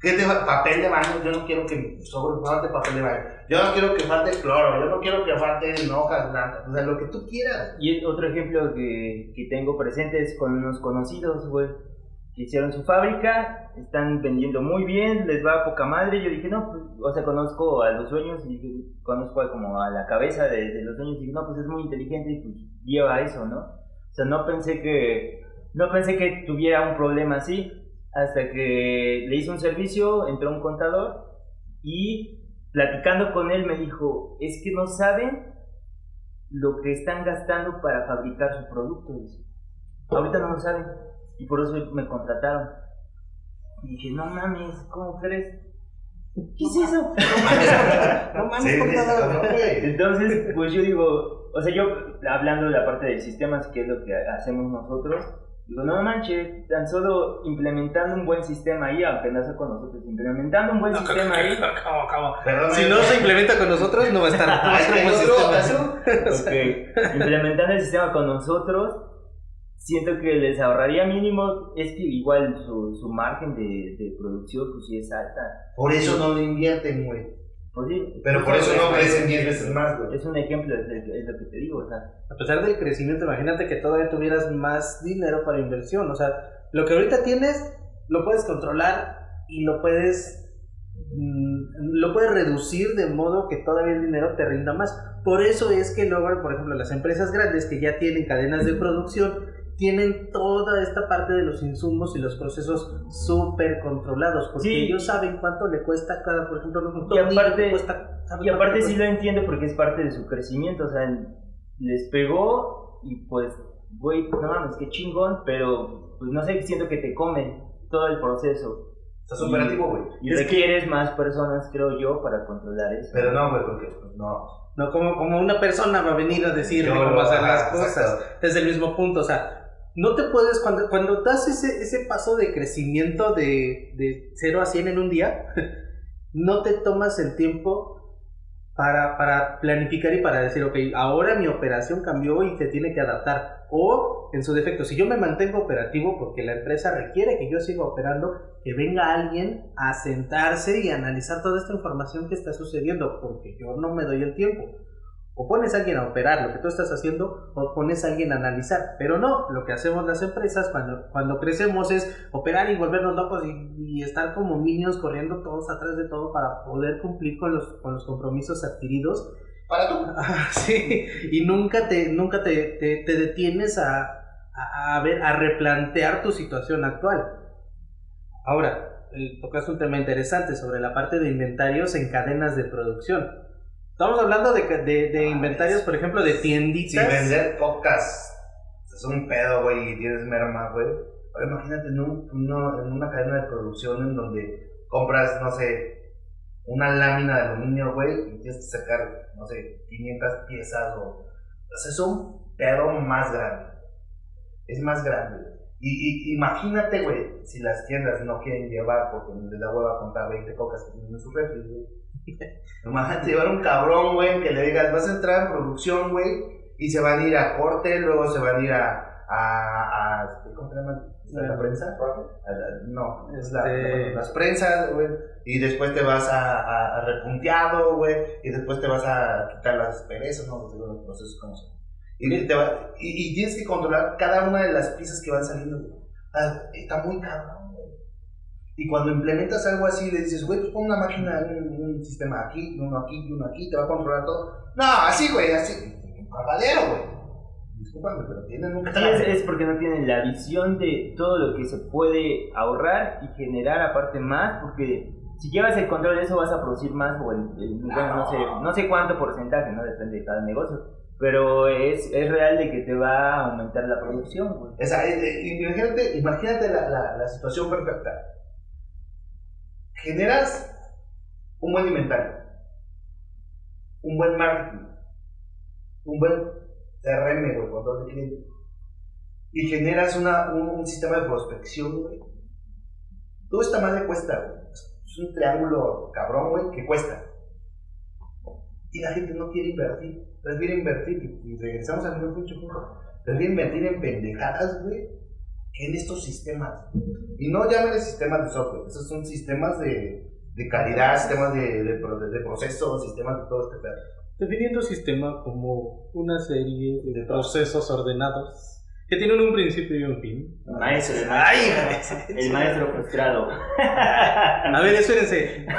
¿Qué te Papel de baño, yo no quiero que sobre falte papel de baño. Yo no quiero que falte cloro, yo no quiero que falten hojas blancas. O sea, lo que tú quieras. Y otro ejemplo que, que tengo presente es con unos conocidos, güey, que hicieron su fábrica, están vendiendo muy bien, les va a poca madre. Yo dije, no, pues, o sea, conozco a los dueños y dije, conozco a como a la cabeza de, de los dueños y dije, no, pues es muy inteligente y pues lleva eso, ¿no? O sea, no pensé que, no pensé que tuviera un problema así, hasta que le hice un servicio, entró un contador y platicando con él me dijo, es que no saben lo que están gastando para fabricar su producto. dice. Ahorita no lo saben y por eso me contrataron. Y dije, no mames, ¿cómo crees? ¿Qué es eso? No mames, contador. Entonces, pues yo digo, o sea, yo hablando de la parte de sistemas, que es lo que hacemos nosotros, digo, no manches, tan solo implementando un buen sistema ahí, aunque no sea con nosotros, implementando un buen sistema ahí, Acabo, acabo. Perdón, Si no se implementa con nosotros, no va a estar. No va a buen sistema. implementando el sistema con nosotros, siento que les ahorraría mínimo, es que igual su, su margen de, de producción pues sí es alta. Por eso no lo invierten, güey. Pues sí, Pero por eso no crecen 10 veces más, güey. es un ejemplo, es, es- es lo que te digo, o sea, A pesar del crecimiento, imagínate que todavía tuvieras más dinero para inversión. O sea, lo que ahorita tienes, lo puedes controlar y lo puedes mm, lo puedes reducir de modo que todavía el dinero te rinda más. Por eso es que luego, por ejemplo, las empresas grandes que ya tienen cadenas de producción, tienen toda esta parte de los insumos y los procesos súper controlados, porque Sí. ellos saben cuánto le cuesta cada, por ejemplo, un Y aparte- cuesta- Y aparte sí lo entiendo porque es parte de su crecimiento, o sea, les pegó y pues, güey, no mames, qué chingón, pero pues no sé, siento que te come todo el proceso. Estás operativo, güey. Y Es que- requieres más personas, creo yo, para controlar eso. Pero no, güey, porque pues, no. No, como, como una persona va a venir a decirme Yo cómo hacer las cosas. exacto. Desde el mismo punto, o sea, no te puedes, cuando, cuando das ese, ese paso de crecimiento de, de 0 a 100 en un día, no te tomas el tiempo para, para planificar y para decir, ok, ahora mi operación cambió y te tiene que adaptar. O, en su defecto, si yo me mantengo operativo porque la empresa requiere que yo siga operando, que venga alguien a sentarse y analizar toda esta información que está sucediendo, porque yo no me doy el tiempo. O pones a alguien a operar lo que tú estás haciendo, o pones a alguien a analizar. Pero no, lo que hacemos las empresas cuando, cuando crecemos es operar y volvernos locos y, y estar como niños corriendo todos atrás de todo para poder cumplir con los, con los compromisos adquiridos. Para tú. Ah, sí, y nunca te, nunca te, te, te detienes a, a, a ver, a replantear tu situación actual. Ahora, eh, tocaste un tema interesante sobre la parte de inventarios en cadenas de producción. Estamos hablando de, de, de Ah, inventarios, es- por ejemplo, de Si tienditas. vender pocas es un pedo, güey, y tienes merma, güey. Ahora imagínate en, un- uno- en una cadena de producción en donde compras, no sé, una lámina de aluminio, güey, y tienes que sacar, no sé, 500 piezas o... Sea, es un pedo más grande. Es más grande. Y, y imagínate, güey, si las tiendas no quieren llevar porque les da hueva contar 20 cocas que tienen en su refri, güey. Imagínate llevar un cabrón, güey, que le digas, vas a entrar en producción, güey, y se van a ir a corte, luego se van a ir a. a, a ¿Cómo se llama? ¿A la prensa? A la- no, es la, Este- las prensas, güey. Y después te vas a, a, a repunteado, güey. Y después te vas a quitar las perezas, no, los procesos como son. Y, te va- y, y tienes que controlar cada una de las piezas que van saliendo, güey. Ah, Está muy cabrón, güey. Y cuando implementas algo así, le dices, güey, pues pon una máquina, un, un sistema aquí, uno aquí y uno aquí, te va a controlar todo. No, así, güey, así. Caballero, güey. Discúlpame, pero tienen un Sí, es, es porque no tienen la visión de todo lo que se puede ahorrar y generar aparte más, porque si llevas el control de eso vas a producir más o el, el- bueno, no sé, no sé cuánto porcentaje, no depende de cada negocio, pero es, es real de que te va a aumentar la producción. O sea, eh, eh, imagínate, imagínate la, la, situación perfecta. Generas un buen inventario, un buen marketing, un buen CRM, güey, control de cliente, y generas una, un, un sistema de prospección, güey. Todo esta madre cuesta, güey. Es un triángulo cabrón, güey, que cuesta. Y la gente no quiere invertir, prefiere invertir, y, regresamos al mismo punto, prefiere invertir en pendejadas, güey, que en estos sistemas. Y no llamen sistemas de software, esos son sistemas de, de calidad, sistemas de, de, de procesos, sistemas de todo este pedo. Definiendo sistema como una serie de procesos ordenados que tienen un principio y un fin. El maestro, el Ay, maestro, güey. el maestro frustrado. A ver, espérense.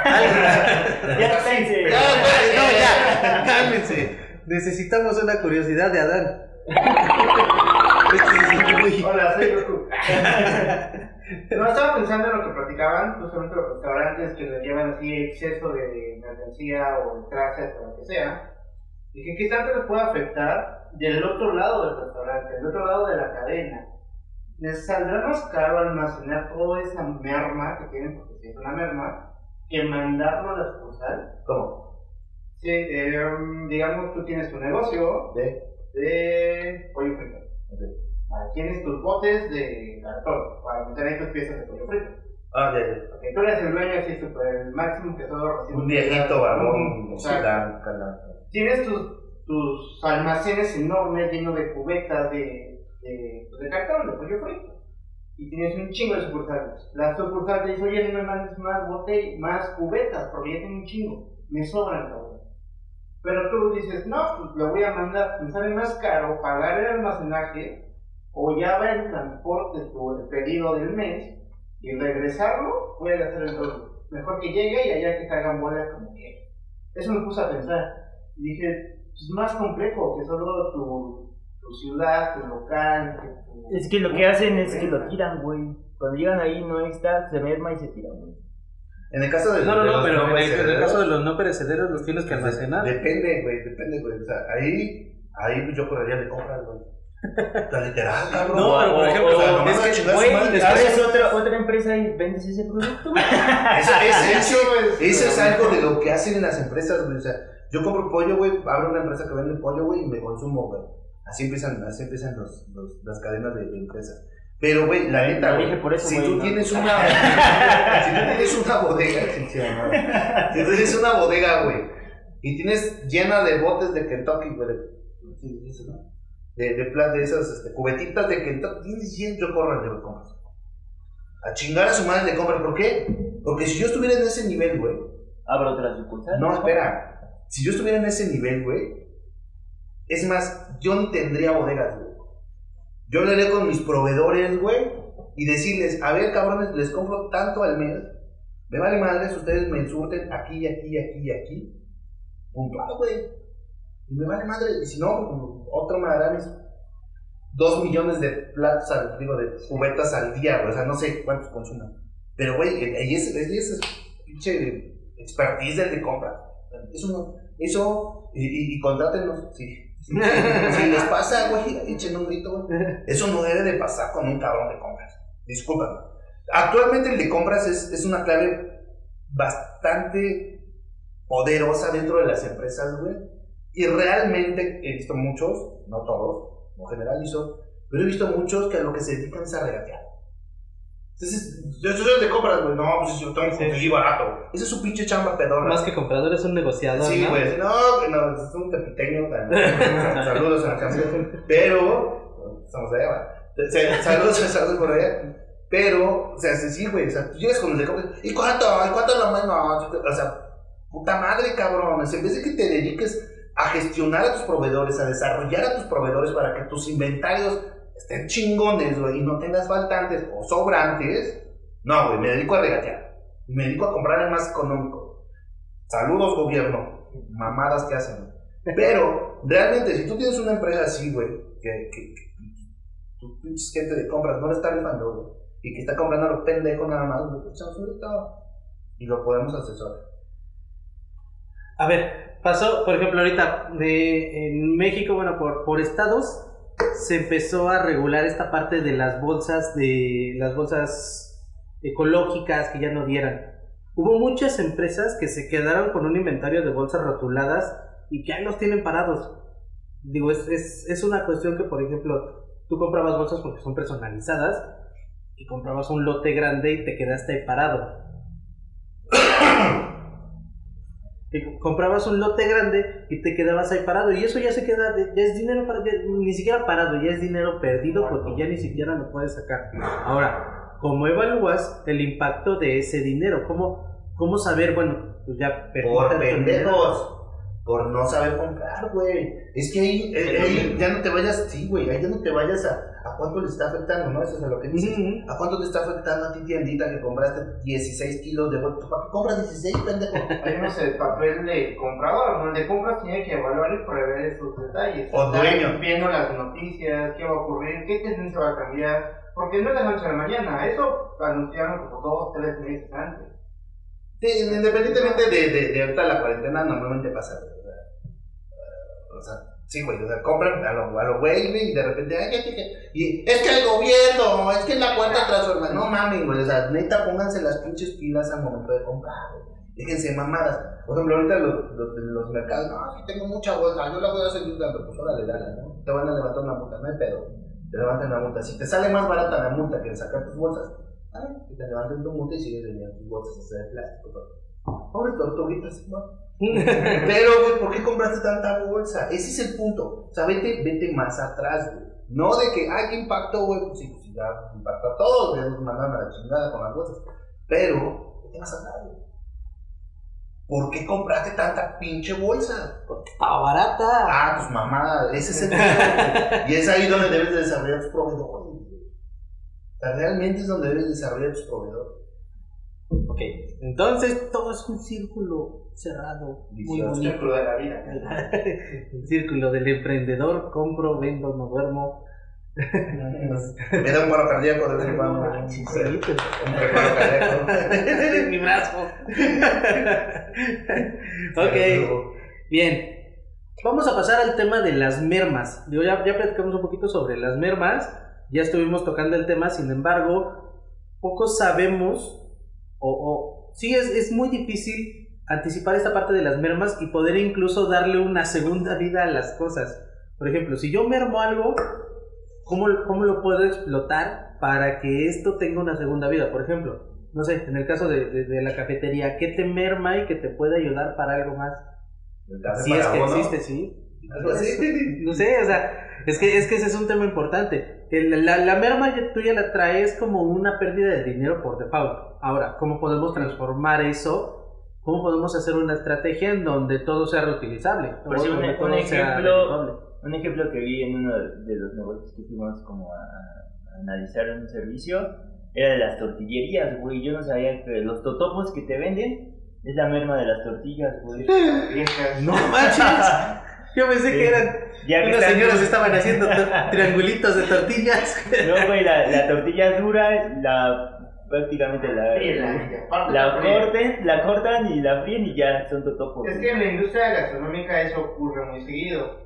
Ya. Ya, güey, no, ya, cálmense. Necesitamos una curiosidad de Adán. Este Hola, soy Goku. No, estaba pensando en lo que platicaban, justamente los restaurantes que les llevan así exceso de mercancía o trazas o lo que sea. Dije, ¿qué tanto les puede afectar del otro lado del restaurante, del otro lado de la cadena? Les saldrá más caro almacenar toda esa merma que tienen, porque si es una merma, que mandarlo a la sucursal. ¿Cómo? Sí, eh, digamos, tú tienes tu negocio ¿De? de pollo frito. Ok. Ah, Tienes tus botes de cartón para meter ahí tus piezas de pollo frito. Ah, ya, ya. Ok, tú eres el dueño así, super, el máximo que todo recibe. Un viejito barbón, Ujú, exacto. calán, calán. Tienes tus, tus almacenes enormes llenos de cubetas de, de, cartón, de pollo frito. Y tienes un chingo de sucursales. La sucursal te dice, oye, no me mandes más botellas, más cubetas, porque ya tengo un chingo. Me sobran, cabrón. Pero tú dices, no, pues lo voy a mandar, me sale más caro pagar el almacenaje o ya va el transporte tu el pedido del mes y regresarlo, voy a gastar el doble. mejor que llegue y allá que caigan bolas como que. Eso me puso a pensar. Y dije, es más complejo que solo tu, tu ciudad, tu local. que tu- Es que lo que hacen es que lo tiran, güey. Cuando llegan ahí no está, se merma y se tira, güey. En el caso de No, no, de no, los pero en el, en el caso de los no perecederos los tienes que almacenar. Depende, güey, depende, güey. O sea, ahí, ahí yo correría de compras, güey. O sea, literal, cabrón. No, pero por ejemplo, o- sea, es que, güey, Abres otra, otra empresa y vendes ese producto, güey. Eso, es, eso, Eso es- eso es algo de lo que hacen en las empresas, güey. O sea, yo compro pollo, güey, abro una empresa que vende pollo, güey, y me consumo, güey. Así empiezan, así empiezan los, los- las cadenas de, de empresas. Pero, güey, la neta, güey, si tú ¿no? tienes una... si tú tienes una bodega, sí, sí, no. si tú tienes una bodega, güey, y tienes llena de botes de Kentucky, güey, de, de, de, de esas este, cubetitas de Kentucky, tienes 100, yo corro de compras. A chingar a su madre de compras, ¿por qué? Porque si yo estuviera en ese nivel, güey, Abro otra sucursal. no, espera. Si yo estuviera en ese nivel, güey. Es más, yo ni tendría bodegas, güey. Yo hablaría con mis proveedores, güey. Y decirles, a ver, cabrones, les compro tanto al mes. Me vale madres, ustedes me surten aquí, aquí, aquí, aquí. Puntual, güey. Y me vale madre. Y si no, pues, otro mis dos millones de platos, al, digo, de cubetas al día, güey. O sea, no sé cuántos consuman. Pero, güey, ahí es, ahí es pinche expertise del de compra. Eso no, eso, y, y, sí. Si, si les pasa, güey, echen un grito, güey. Eso no debe de pasar con un cabrón de compras. Discúlpame. Actualmente el de compras es, es una clave bastante poderosa dentro de las empresas, güey. Y realmente he visto muchos, no todos, no generalizo, pero he visto muchos que a lo que se dedican es a regatear. Entonces, yo soy el de compras, güey. No, pues yo tengo que Sí. conseguir barato. Esa es su pinche chamba pedorra. Más que comprador es un negociador. Sí, güey. No, güey, no, es un tepiteño. Saludos a la cambio. Pero, estamos allá, va. Se- Saludos, saludos por allá. Pero, o sea, sí, sí, güey. O sea, tú llegas con los de compras. ¿Y cuánto? ¿Y cuánto es lo menos? O sea, puta madre, cabrón. En vez de que te dediques a gestionar a tus proveedores, a desarrollar a tus proveedores para que tus inventarios estén chingones, güey, y no tengas faltantes o sobrantes. No, güey, me dedico a regatear. Me dedico a comprar el más económico. Saludos, gobierno. Mamadas que hacen. Pero, realmente, si tú tienes una empresa así, güey, que, que, que tu gente de compras no le está rifando, güey, y que está comprando a los pendejos nada más, güey, grito y lo podemos asesorar. A ver, pasó, por ejemplo, ahorita de, en México, bueno, por, por estados, se empezó a regular esta parte de las bolsas, de las bolsas ecológicas que ya no dieran. Hubo muchas empresas que se quedaron con un inventario de bolsas rotuladas y que ahí los tienen parados. Digo, es, es, es una cuestión que, por ejemplo, tú comprabas bolsas porque son personalizadas y comprabas un lote grande y te quedaste parado. que comprabas un lote grande y te quedabas ahí parado y eso ya se queda, ya es dinero para, ya- ni siquiera parado, ya es dinero perdido porque ya ni siquiera lo puedes sacar. Ahora, ¿cómo evalúas el impacto de ese dinero? ¿Cómo, cómo saber, bueno, pues ya perdí Por pendejos. Por no saber comprar, güey. Es que ahí, eh, ahí ya no te vayas, sí, güey, ahí ya no te vayas a, a cuánto le está afectando, ¿no? Eso es a lo que dices. ¿A cuánto te está afectando a ti, tiendita, que compraste 16 kilos de bolsa? ¿Para qué compras 16, pendejo? Hay unos el papel de comprador, ¿no? El de compras tiene que evaluar y prever esos detalles. O dueño. Viendo las noticias, qué va a ocurrir, qué tendencia va a cambiar. Porque no es la noche a la mañana, eso anunciaron como dos, tres meses antes. Sí, independientemente de, de, de ahorita la cuarentena, normalmente pasa. O sea, O sea, sí, güey, o sea, compran a lo, a lo güey, güey, y de repente, ay, ya, ya, y es que el gobierno, es que la cuarta transformación, no mames, güey, o sea, neta, pónganse las pinches pilas al momento de comprar, güey. Déjense mamadas. Por ejemplo, ahorita los, los, los mercados, no, si tengo mucha bolsa, yo la voy a seguir dando, pues órale, dale, ¿no? Te van a levantar una multa, no hay pedo. Te levantan la multa. Si te sale más barata la multa que sacar tus bolsas, dale, que te levanten tu multa y sigues vendiendo tus bolsas hasta de plástico. todo. Pobre tortuguitas, ¿no? Pero, güey, ¿por qué compraste tanta bolsa? Ese es el punto. O sea, vete, vete más atrás, güey. No de que, ay, qué impacto, güey. Pues sí, pues sí, ya impactó a todos, güey. Nos mandaron a la chingada con las bolsas. Pero, vete más atrás, güey. ¿Por qué compraste tanta pinche bolsa? Estaba barata. Ah, pues mamá, ese es el güey. Y es ahí donde debes de desarrollar tus proveedores, güey. O sea, realmente es donde debes desarrollar tus proveedores. Ok, entonces todo es un círculo cerrado. Muy bonito. Círculo de la vida. El círculo del emprendedor, compro, vendo, no duermo. Me da un paro cardíaco de vez en cuando. Un pero- paro cardíaco. mi brazo. ok, bien. Vamos a pasar al tema de las mermas. Digo, ya, ya platicamos un poquito sobre las mermas. Ya estuvimos tocando el tema, sin embargo, pocos sabemos, o, o sí es, es muy difícil anticipar esta parte de las mermas y poder incluso darle una segunda vida a las cosas. Por ejemplo, si yo mermo algo, ¿cómo, cómo lo puedo explotar para que esto tenga una segunda vida? Por ejemplo, no sé, en el caso de, de- de la cafetería, ¿qué te merma y que te puede ayudar para algo más? Si es que uno. existe, sí. No sé, o sea, es que, es que ese es un tema importante. El- la, la merma tú ya la traes como una pérdida de dinero por default. Ahora, ¿cómo podemos transformar eso? ¿Cómo podemos hacer una estrategia en donde todo sea reutilizable? Por ejemplo, Donde un, un ejemplo, un ejemplo que vi en uno de los negocios que fuimos como a, a analizar en un servicio era de las tortillerías, güey. Yo no sabía que los totopos que te venden es la merma de las tortillas, güey. ¡No manches! Yo pensé que eran Ya que unas están- señoras estaban haciendo to- triangulitos de tortillas. No, güey, la, la tortilla dura, la prácticamente la, aparte la corten, la cortan y la fríen y ya son totopos. Es que en la industria gastronómica eso ocurre muy seguido.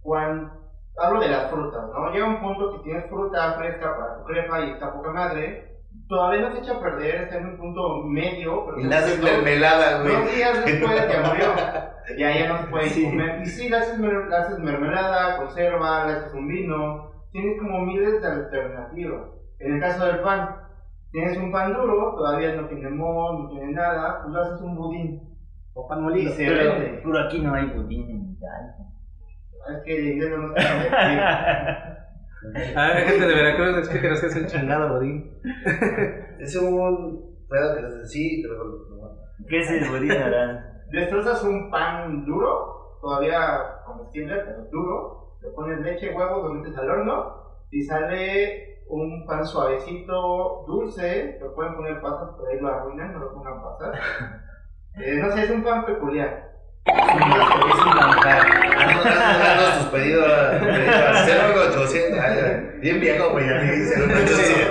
Cuando hablo de las frutas, ¿no? Llega un punto que tienes fruta fresca para tu crepa y está poca madre. Todavía no se echa a perder, está en un punto medio. Pero Y haces mermelada, güey. Dos días después ya murió. Ya, ya no se puede comer. Y sí, le haces, le haces mermelada, conserva, le haces un vino. Tienes como miles de alternativas. En el caso del pan, tienes un pan duro, todavía no tiene moho, no tiene nada, pues le haces un budín. O pan Y molido. se Pero, vende. pero aquí no hay budín en Italia. Es que el inglés no sabe. A ver, gente de Veracruz, explíquenos qué es el chingado bodín. Es un pedo que les sí. ¿Qué es el Arán? Destrozas un pan duro, todavía comestible, pero duro. Le pones leche, huevos, lo metes al horno y sale un pan suavecito, dulce. Le pueden poner pasas, pero ahí lo arruinan, no lo pongan pasas. Eh, no sé, es un pan peculiar. Es un manjar. Ando dando sus pedidos a 0800. Ay, Bien viejo, güey. Ya ni 0800.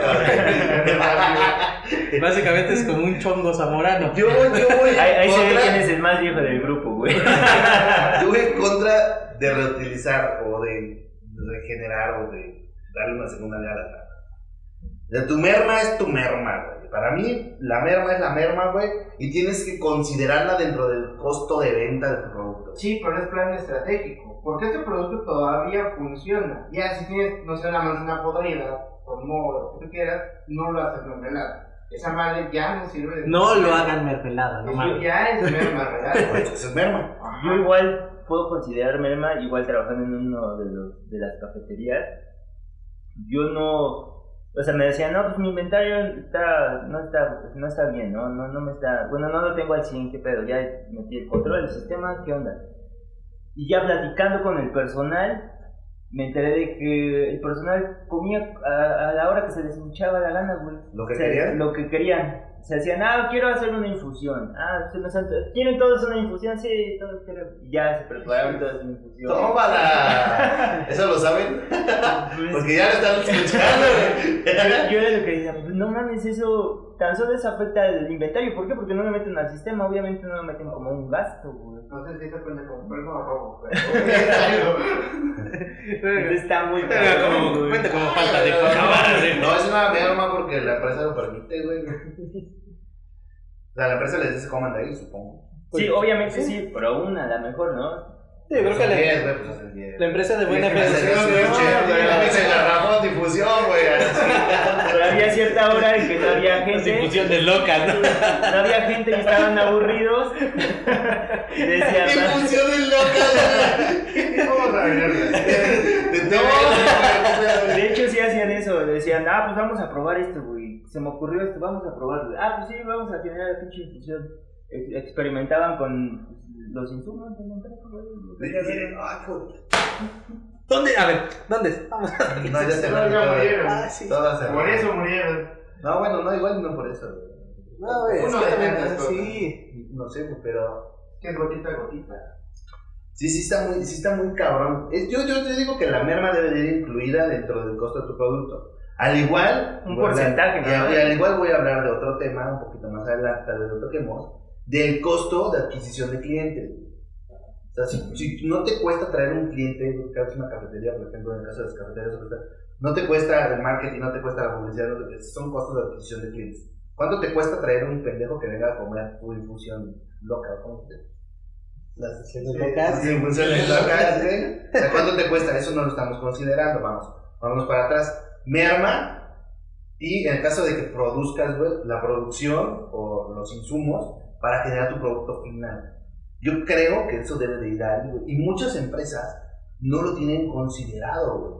Básicamente es como un chongo zamorano. Yo, yo voy Ahí, ahí se ve quién es el más viejo del grupo, güey. Yo voy en contra de reutilizar o de regenerar o de darle una segunda vida a la plata. De tu merma es tu merma, güey. Para mí, la merma es la merma, güey. Y tienes que considerarla dentro del costo de venta de tu producto. Sí, pero es plan estratégico. Porque este producto todavía funciona. Ya si tienes, no sé, una manzana podrida, con moho, lo que tú quieras, no lo haces mermelada. Esa madre ya no sirve de No lo hagan mermelada, no mames. ya es merma real. Pues eso es merma. Yo igual puedo considerar merma, igual trabajando en uno de, los, de las cafeterías. Yo no, o sea, me decían, no, pues mi inventario está, no está, no está bien, ¿no? No, no me está, bueno, no lo tengo al 100, ¿qué pedo? Ya metí el control del sistema, ¿qué onda? Y ya platicando con el personal, me enteré de que el personal comía a, a la hora que se les hinchaba la gana, güey. ¿Lo que O sea, querían? Lo que querían. Se hacían, ah, quiero hacer una infusión. Ah, se nos ant- ¿quieren todos una infusión? Sí, todos quieren. Ya se prepararon todas una infusión. ¡Tómala! ¿Eso lo saben? Pues, Porque ya lo están escuchando, yo, yo era lo que decía, pues no mames, eso, tan solo eso afecta al inventario. ¿Por qué? Porque no lo meten al sistema, obviamente no lo meten como un gasto, güey. No sé si se comprar como robo, pero. Está muy Pero como, cuenta como falta de madre. No, es una merma porque la empresa lo permite, güey. O sea, la empresa les dice coman de ahí, supongo. Sí, obviamente sí, pero una, la mejor, ¿no? Sí, yo creo que la, 10, güey, pues hacen 10. la empresa de buena fe. sí, Pinche garrafón, difusión, güey. Pero había cierta hora en que no había gente. Difusión de locas, ¿no? No había gente y estaban aburridos. Y decían, Difusión de locas, ver. güey. De hecho, sí hacían eso. Decían, ah, pues vamos a probar esto, güey. Se me ocurrió esto, vamos a probarlo. Ah, pues sí, vamos a generar la pinche infusión. Ex- Experimentaban con pues, los insumos de la empresa, joder. ¿Dónde? A ver, ¿dónde? Vamos a No, ya se No, ya murieron. Ah, sí. Todas se Por eso murieron. No, bueno, no, igual no por eso. No, güey, es Uno sí. No sé, pero es gotita gotita. Sí, sí está muy, sí está muy cabrón. Es- yo, yo te digo que la merma debe de ir incluida dentro del costo de tu producto. Al igual... Un hablar- porcentaje, ¿no? y al igual voy a hablar de otro tema, un poquito más adelante, tal vez lo toquemos, del costo de adquisición de clientes. O sea, si, si no te cuesta traer un cliente, que haces una cafetería, por ejemplo, en el caso de las cafeterías, no te cuesta el marketing, no te cuesta la publicidad, no te- son costos de adquisición de clientes. ¿Cuánto te cuesta traer un pendejo que venga a comer tu infusión loca? ¿Cómo llama? Las sesiones Sí, locas. Funciones locas, güey. O sea, ¿cuánto te cuesta? Eso no lo estamos considerando, vamos. Vámonos para atrás. Merma, y en el caso de que produzcas, güey, la producción o los insumos para generar tu producto final. Yo creo que eso debe de ir ahí, güey. Y muchas empresas no lo tienen considerado, güey.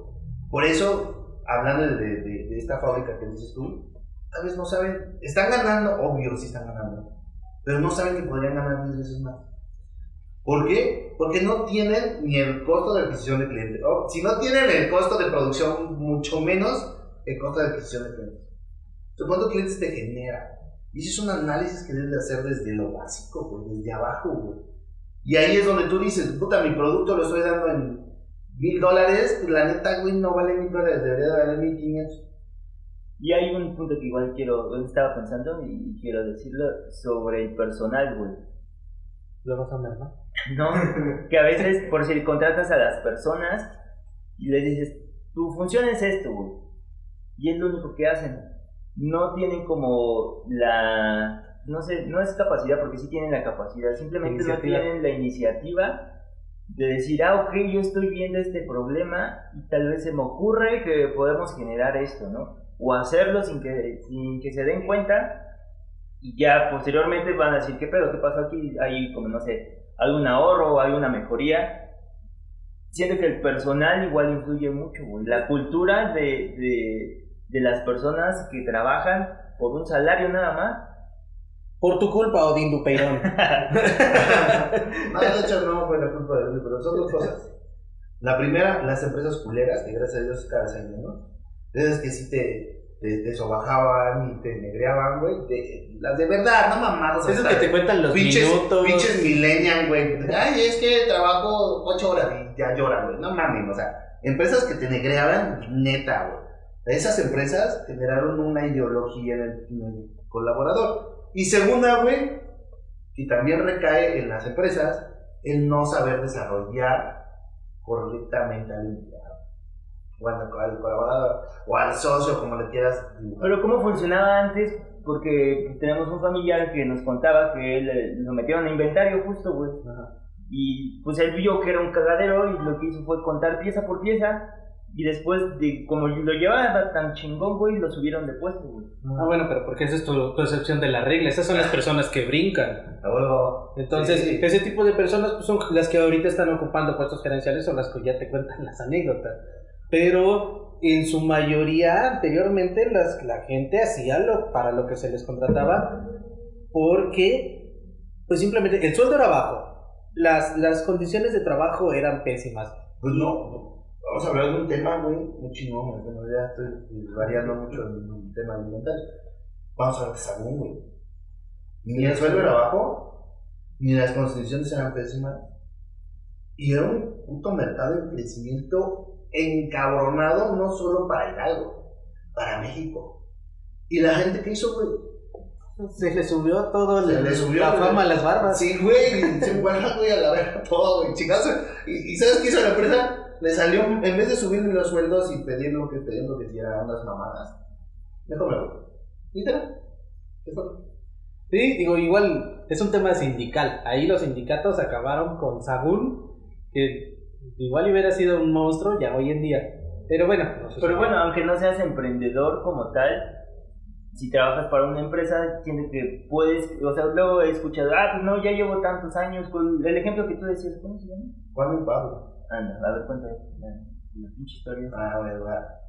Por eso, hablando de, de- de esta fábrica que dices tú, tal vez no saben, están ganando, obvio, sí están ganando, pero no saben que podrían ganar 10 veces más. ¿Por qué? Porque no tienen ni el costo de adquisición de clientes. O, si no tienen el costo de producción, mucho menos el costo de adquisición de clientes. ¿cuántos clientes te genera? Y ese es un análisis que debes de hacer desde lo básico, güey, desde abajo, güey. Y ahí es donde tú dices, puta, mi producto lo estoy dando en mil dólares, pues la neta, güey, no vale mil dólares, debería de valer mil quinientos. Y hay un punto que igual quiero, estaba pensando y quiero decirlo sobre el personal, güey. Lo vas a ver, ¿no? ¿no? que a veces, por si contratas a las personas y les dices, tu función es esto, güey. Y es lo único que hacen. No tienen como la. No sé, no es capacidad, porque sí tienen la capacidad. Simplemente no tienen la iniciativa de decir, ah, ok, yo estoy viendo este problema y tal vez se me ocurre que podemos generar esto, ¿no? O hacerlo sin que, sin que se den cuenta y ya posteriormente van a decir, ¿qué pedo? ¿Qué pasó aquí? Hay como, no sé, algún ahorro o alguna mejoría. Siento que el personal igual influye mucho, güey. La cultura de, de, de las personas que trabajan por un salario nada más. Por tu culpa, Odín Dupeirón. No, de hecho no fue la culpa de él, pero son dos cosas. La primera, las empresas culeras, que gracias a Dios cada menos. De esas que sí te, te, te sobajaban y te negreaban, güey. de- las de verdad, no mamadas. Eso que te cuentan los pinches, minutos. Pinches millennial, güey. Ay, es que trabajo ocho horas y ya lloran, güey. No mames, o sea, empresas que te negreaban, neta, güey. Esas empresas generaron una ideología en el, en el colaborador. Y segunda, güey, y también recae en las empresas el no saber desarrollar correctamente al empleado. O al, colaborador, o al socio, como le quieras dibujar. Pero ¿cómo funcionaba antes? Porque tenemos un familiar que nos contaba que él, eh, lo metieron a inventario justo, güey. Y pues él vio que era un cagadero y lo que hizo fue contar pieza por pieza. Y después de como lo llevaba tan chingón, güey, lo subieron de puesto, güey. Ah, bueno, pero porque esa es tu percepción de la regla. Esas son las personas que brincan. Entonces, Sí. ese tipo de personas pues, son las que ahorita están ocupando puestos gerenciales o las que ya te cuentan las anécdotas. Pero en su mayoría, anteriormente, las, la gente hacía lo, para lo que se les contrataba porque, pues simplemente, el sueldo era bajo. Las, las condiciones de trabajo eran pésimas. Pues no, vamos a hablar de un tema, güey, muy chingón, güey, bueno, ya estoy variando mucho en el tema alimentario. Vamos a hablar de Sagún, güey. Ni el sueldo era bajo, ni las condiciones eran pésimas. Y era un puto mercado en crecimiento encabronado, no solo para Hidalgo, para México. Y la gente que hizo, güey, Se le subió todo Se le subió, la güey. fama a las barbas. Sí, güey, se guarda, güey, a la verga todo, güey, chingazo. ¿Y, y sabes qué hizo la empresa? Le salió, en vez de subirle los sueldos y pedir lo que pedir lo que hiciera unas mamadas, mejor me voy. Literal. Sí, digo, igual es un tema sindical. Ahí los sindicatos acabaron con Sagún, que igual hubiera sido un monstruo ya hoy en día. Pero bueno, no sé Pero si- bueno, aunque no seas emprendedor como tal, si trabajas para una empresa, tienes que puedes, o sea, luego he escuchado, ah, pues no, ya llevo tantos años, con el ejemplo que tú decías, ¿cómo se llama? Juan y Pablo. Anda, a ver, cuéntame la, pinche historia. Ah, güey, va.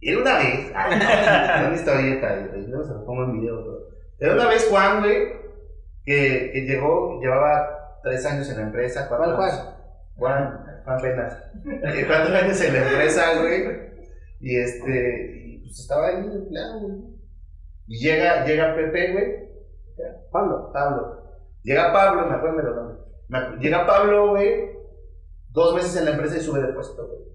Era una vez, ah, era una historieta, luego se lo pongo en video, pero. Era una vez Juan, güey, que, que llegó, llevaba tres años en la empresa, cuatro ¿Cuál años. Juan, Juan Penas. Eh, cuatro años en la empresa, güey. Y este, y pues estaba ahí empleado, güey. Y llega, llega Pepe, güey. Pablo. Pablo. Llega Pablo, me acuerdo de los nombres. Llega Pablo, güey, dos veces en la empresa y sube de puesto, güey.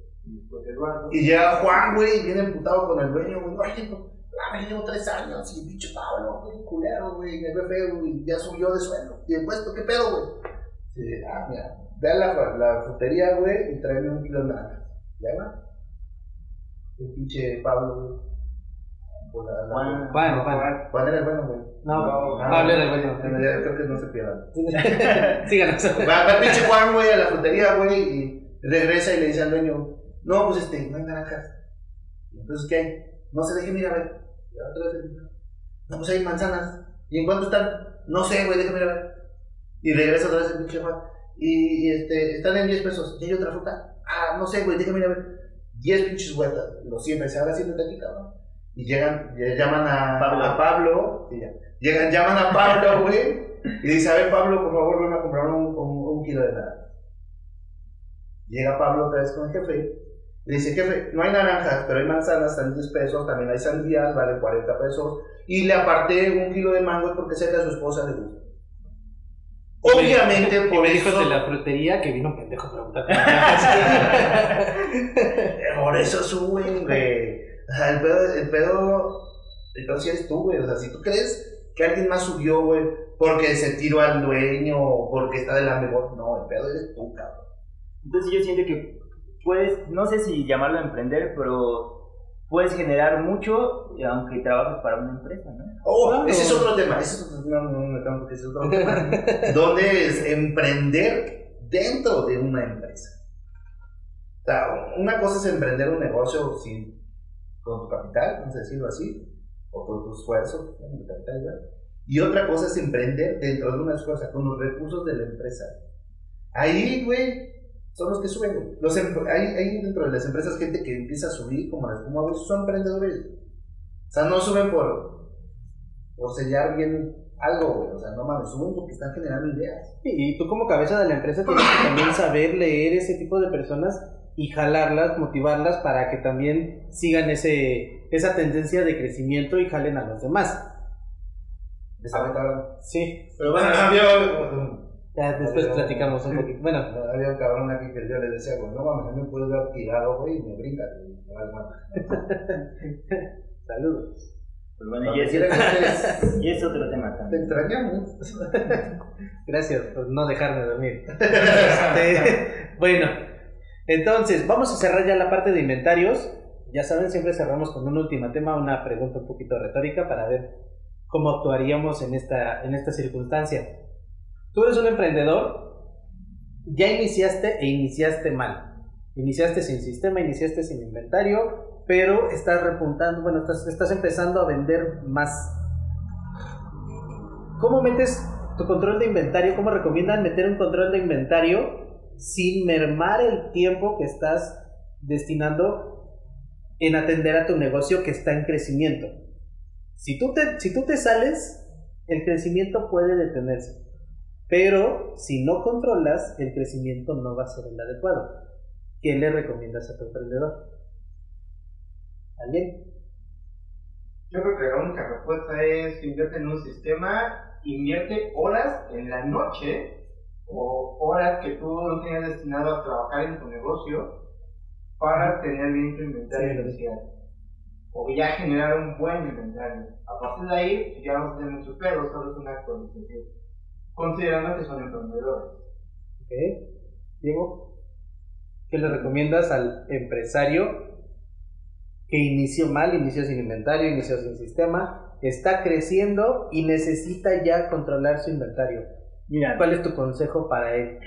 Y llega Juan, güey, viene emputado con el dueño, güey. Oye, ah, me llevo tres años y pinche Pablo, güey, culero, güey, me ve feo, güey, ya subió de sueldo. Y de puesto, ¿qué pedo, güey? Ah, mira, ve a la, la frutería, güey, y tráeme un kilo de naranjas. ¿Ya va? El pinche Pablo, güey. Juan. Juan, Juan. Juan era el bueno, güey. No, Ah, Pablo era el bueno, Creo que no se pierdan. Síganos. Va, pinche Juan, güey, a la frutería, güey, y regresa y le dice al dueño, no, pues este, no hay naranjas. Entonces, ¿qué? No se deje, mira, a ver. Y otra vez el- No, pues hay manzanas. ¿Y en cuánto están? No sé, güey, déjame ir a ver. Y regresa otra vez el pinche Juan. Y, y, este, están en 10 pesos. ¿Y hay otra fruta? Ah, no sé, güey, déjame ir a ver. 10 pinches vueltas. Los siempre, se ahora siéntate aquí, cabrón. Y llegan, y llaman a Pablo. a Pablo. y ya. Llegan, llaman a Pablo, güey. Y dice, a ver, Pablo, por favor, ven a comprar un, un, un kilo de naranjas. Llega Pablo otra vez con el jefe. Le dice, jefe, no hay naranjas, pero hay manzanas, están en 10 pesos, también hay sandías, valen 40 pesos. Y le aparté un kilo de mangos porque sé que a su esposa le gusta. Obviamente, Y por me dijo eso, de la frutería que vino un pendejo a preguntar. por eso suben, güey. El pedo, el pedo, el pedo sí eres tú, güey. O sea, si tú crees que alguien más subió, güey, porque se tiró al dueño o porque está de la no, el pedo eres tú, cabrón. Entonces yo siento que puedes, no sé si llamarlo emprender, pero puedes generar mucho aunque trabajes para una empresa, ¿no? Oh, Claro. ese es otro tema. Ese es otro, no, no, no, no, porque ese es otro tema. donde es emprender dentro de una empresa. O sea, una cosa es emprender un negocio sin, con tu capital, vamos a decirlo así, o con tu esfuerzo, tu capital. Y otra cosa es emprender dentro de una cosa, con los recursos de la empresa. Ahí, güey, son los que suben. Los em- hay, hay dentro de las empresas gente que empieza a subir como espuma, güey, son emprendedores. O sea, no suben por, por sellar bien algo, güey. O sea, no mames, suben porque están generando ideas. Y tú como cabeza de la empresa tienes que también saber leer ese tipo de personas y jalarlas, motivarlas para que también sigan ese, esa tendencia de crecimiento y jalen a los demás. Sí, Pero bueno, había, ya después platicamos un poquito. Bueno, había un cabrón aquí que yo le decía, güey, no mames, me puedes ver tirado, güey, y me brinca, me madre. saludos. Pues bueno, y es, y otro tema Te también. extrañamos. Gracias por no dejarme dormir. Este, bueno, entonces vamos a cerrar ya la parte de inventarios. Ya saben, siempre cerramos con un último tema, una pregunta un poquito retórica para ver cómo actuaríamos en esta, en esta circunstancia. Tú eres un emprendedor, ya iniciaste e iniciaste mal. Iniciaste sin sistema, iniciaste sin inventario, pero estás repuntando, bueno, estás, estás empezando a vender más. ¿Cómo metes tu control de inventario? ¿Cómo recomiendan meter un control de inventario sin mermar el tiempo que estás destinando en atender a tu negocio que está en crecimiento? Si tú te, si tú te sales, el crecimiento puede detenerse. Pero si no controlas, el crecimiento no va a ser el adecuado. ¿Qué le recomiendas a tu emprendedor? ¿Alguien? Yo creo que la única respuesta es invierte en un sistema, invierte horas en la noche o horas que tú no tenías destinado a trabajar en tu negocio para tener bien tu inventario inicial. O ya generar un buen inventario. A partir de ahí, ya a tener muchos pedos, solo es una actualización. Considerando que son emprendedores. ¿Ok? Diego, ¿qué le recomiendas al empresario que inició mal, inició sin inventario, inició sin sistema, está creciendo y necesita ya controlar su inventario? Mira, ¿Cuál es tu consejo para él?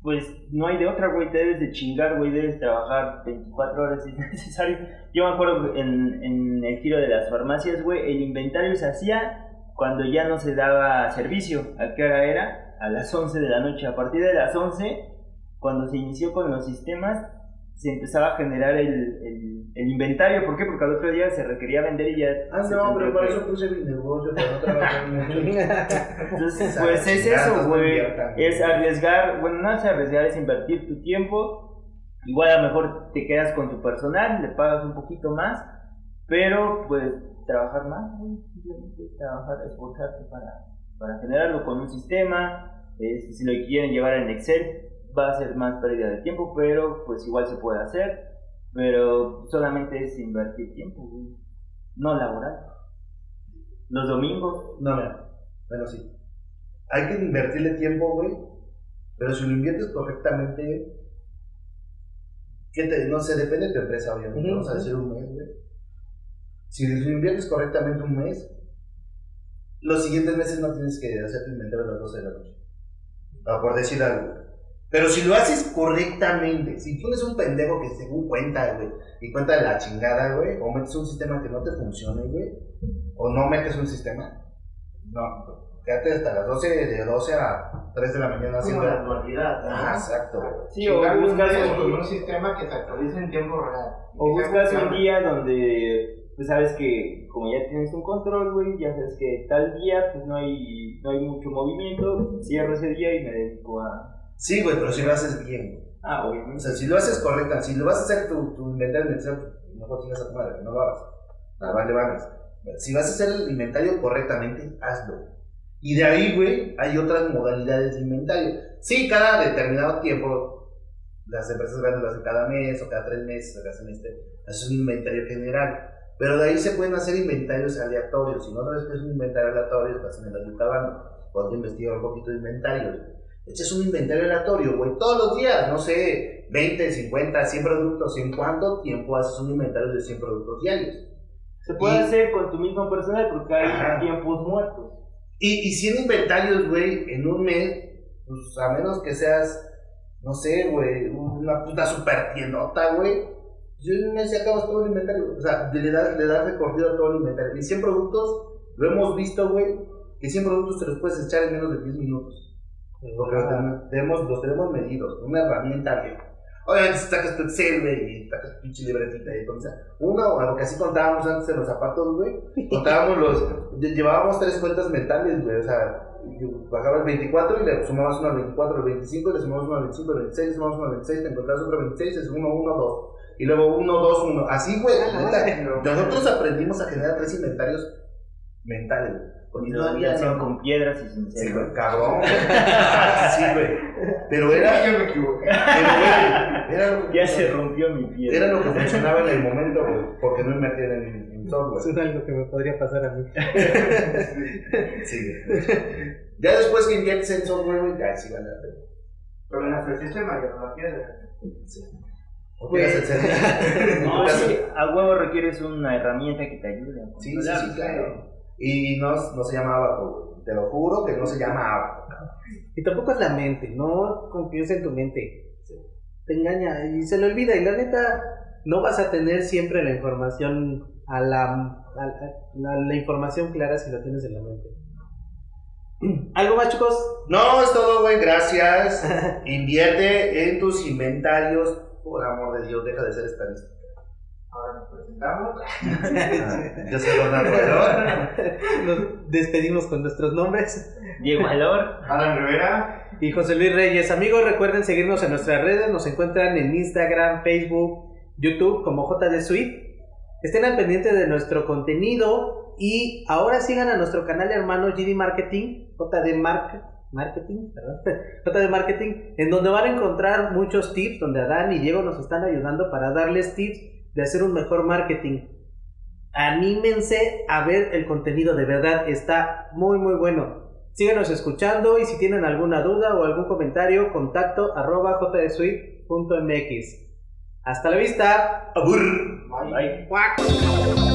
pues no hay de otra, güey, te debes de chingar, güey, debes trabajar 24 horas si es necesario. Yo me acuerdo en, en el giro de las farmacias, güey, el inventario se hacía cuando ya no se daba servicio. ¿A qué hora era? A las 11 de la noche. A partir de las 11, cuando se inició con los sistemas, se empezaba a generar el, el, el inventario. ¿Por qué? Porque al otro día se requería vender y ya... Ah, no, pero para eso puse mi negocio, para. Entonces, pues es eso, güey. Es arriesgar, bueno, no es arriesgar, es invertir tu tiempo. Igual a lo mejor te quedas con tu personal, le pagas un poquito más Pero pues trabajar más, güey, simplemente trabajar, esforzarte para, para generarlo con un sistema. este, si lo quieren llevar en Excel, va a ser más pérdida de tiempo, pero pues igual se puede hacer. Pero solamente es invertir tiempo, güey. No laboral. Los domingos, No, mira. Bueno, sí. Hay que invertirle tiempo, güey. Pero si lo inviertes correctamente. ¿qué te- no sé, depende de tu empresa, obviamente. Vamos a decir un mes, güey. Si lo inviertes correctamente un mes, los siguientes meses no tienes que hacer tu inventario a las 12 de la noche. Ah, por decir algo. Pero si lo haces correctamente, si tienes un pendejo que según cuenta, güey, y cuenta de la chingada, güey, o metes un sistema que no te funcione, güey, o no metes un sistema, no, quédate hasta las 12, de 12 a 3 de la mañana haciendo. una actualidad, ¿no? Ah, exacto. Sí, o buscas un- un sistema que se actualice en tiempo real. O buscas un día donde pues sabes que como ya tienes un control, güey, ya sabes que tal día pues no hay, no hay mucho movimiento, cierro ese día y me dedico a... Sí, güey, pero si lo haces bien, güey. Ah, O obviamente. sea, si lo haces correcta, si lo vas a hacer tu, tu inventario en Excel, mejor chingas a tu madre, no lo hagas. Ah, vale, vale. Si vas a hacer el inventario correctamente, hazlo. Y de ahí, güey, hay otras modalidades de inventario. Sí, cada determinado tiempo, las empresas grandes lo hacen cada mes o cada tres meses, o cada semestre, hacen un inventario general. Pero de ahí se pueden hacer inventarios aleatorios. Si no sabes que es un inventario aleatorio, estás en el ayuntamiento. Cuando investigar un poquito de inventarios. Echas un inventario aleatorio, güey, todos los días, no sé, 20, 50, 100 productos. ¿En cuánto tiempo haces un inventario de 100 productos diarios? Se puede Y- hacer con tu mismo personal porque hay Ajá. tiempos muertos. Y, y 100 inventarios, güey, en un mes, pues a menos que seas, no sé, güey, una puta super tiendota, güey. Yo en un mes ya acabas todo el inventario. O sea, le das, le das recorrido a todo el inventario. Y 100 productos, lo hemos visto, güey, que 100 productos te los puedes echar en menos de 10 minutos. Porque los tenemos, los tenemos medidos, una herramienta bien. Obviamente sacas tu Excel, güey, y sacas tu pinche libretita y comienza. Uno, a lo que así contábamos antes en los zapatos, güey, contábamos los, lle- llevábamos tres cuentas mentales, güey, o sea, bajaba el 24 y le sumabas uno al 24, al 25, y le sumabas uno al 25, al 26, le sumabas uno al 26, te encontrabas otro 26, es 1, 1, 2. Y luego 1, 2, 1. Así, güey, neta, nosotros aprendimos a generar tres inventarios mentales, Y todavía no- con piedras y sin Sí, cabrón. sí, güey. Pero era, Yo me equivoqué. pero, güey, era lo que Ya se rompió mi piedra. Era lo que funcionaba en el momento, güey, porque no invertían en, en software. Es algo que me podría pasar a mí. Sí, güey. Ya después que inviertes en software, güey, ya sí vale la pena. Pero me ofreciste mayor la piedra. Sí. En No, sí, a huevo requieres una herramienta que te ayude a Sí, sí, sí, claro. Y no, no se llama abaco. Te lo juro que no se llama abaco. Y tampoco es la mente, no confíes en tu mente. Te engaña y se le olvida. Y la neta, no vas a tener siempre la información a la, a la, la- la información clara si la tienes en la mente. ¿Algo más, chicos? No, es todo, güey, gracias. Invierte en tus inventarios. Por amor de Dios, deja de ser estadística. Ahora nos presentamos. Yo soy Ronald Rodón. Nos despedimos con nuestros nombres. Diego Valor. Alan Rivera. Y José Luis Reyes. Amigos, recuerden seguirnos en nuestras redes. Nos encuentran en Instagram, Facebook, YouTube como JD Suite. Estén al pendiente de nuestro contenido. Y ahora sigan a nuestro canal hermano GD Marketing, JD Mark- Marketing, perdón, JD Marketing, en donde van a encontrar muchos tips, donde Adán y Diego nos están ayudando para darles tips de hacer un mejor marketing. Anímense a ver el contenido, de verdad, está muy muy bueno. Síganos escuchando y si tienen alguna duda o algún comentario, contacto arroba jdsuite.mx. Hasta la vista. Abur. Bye. Bye.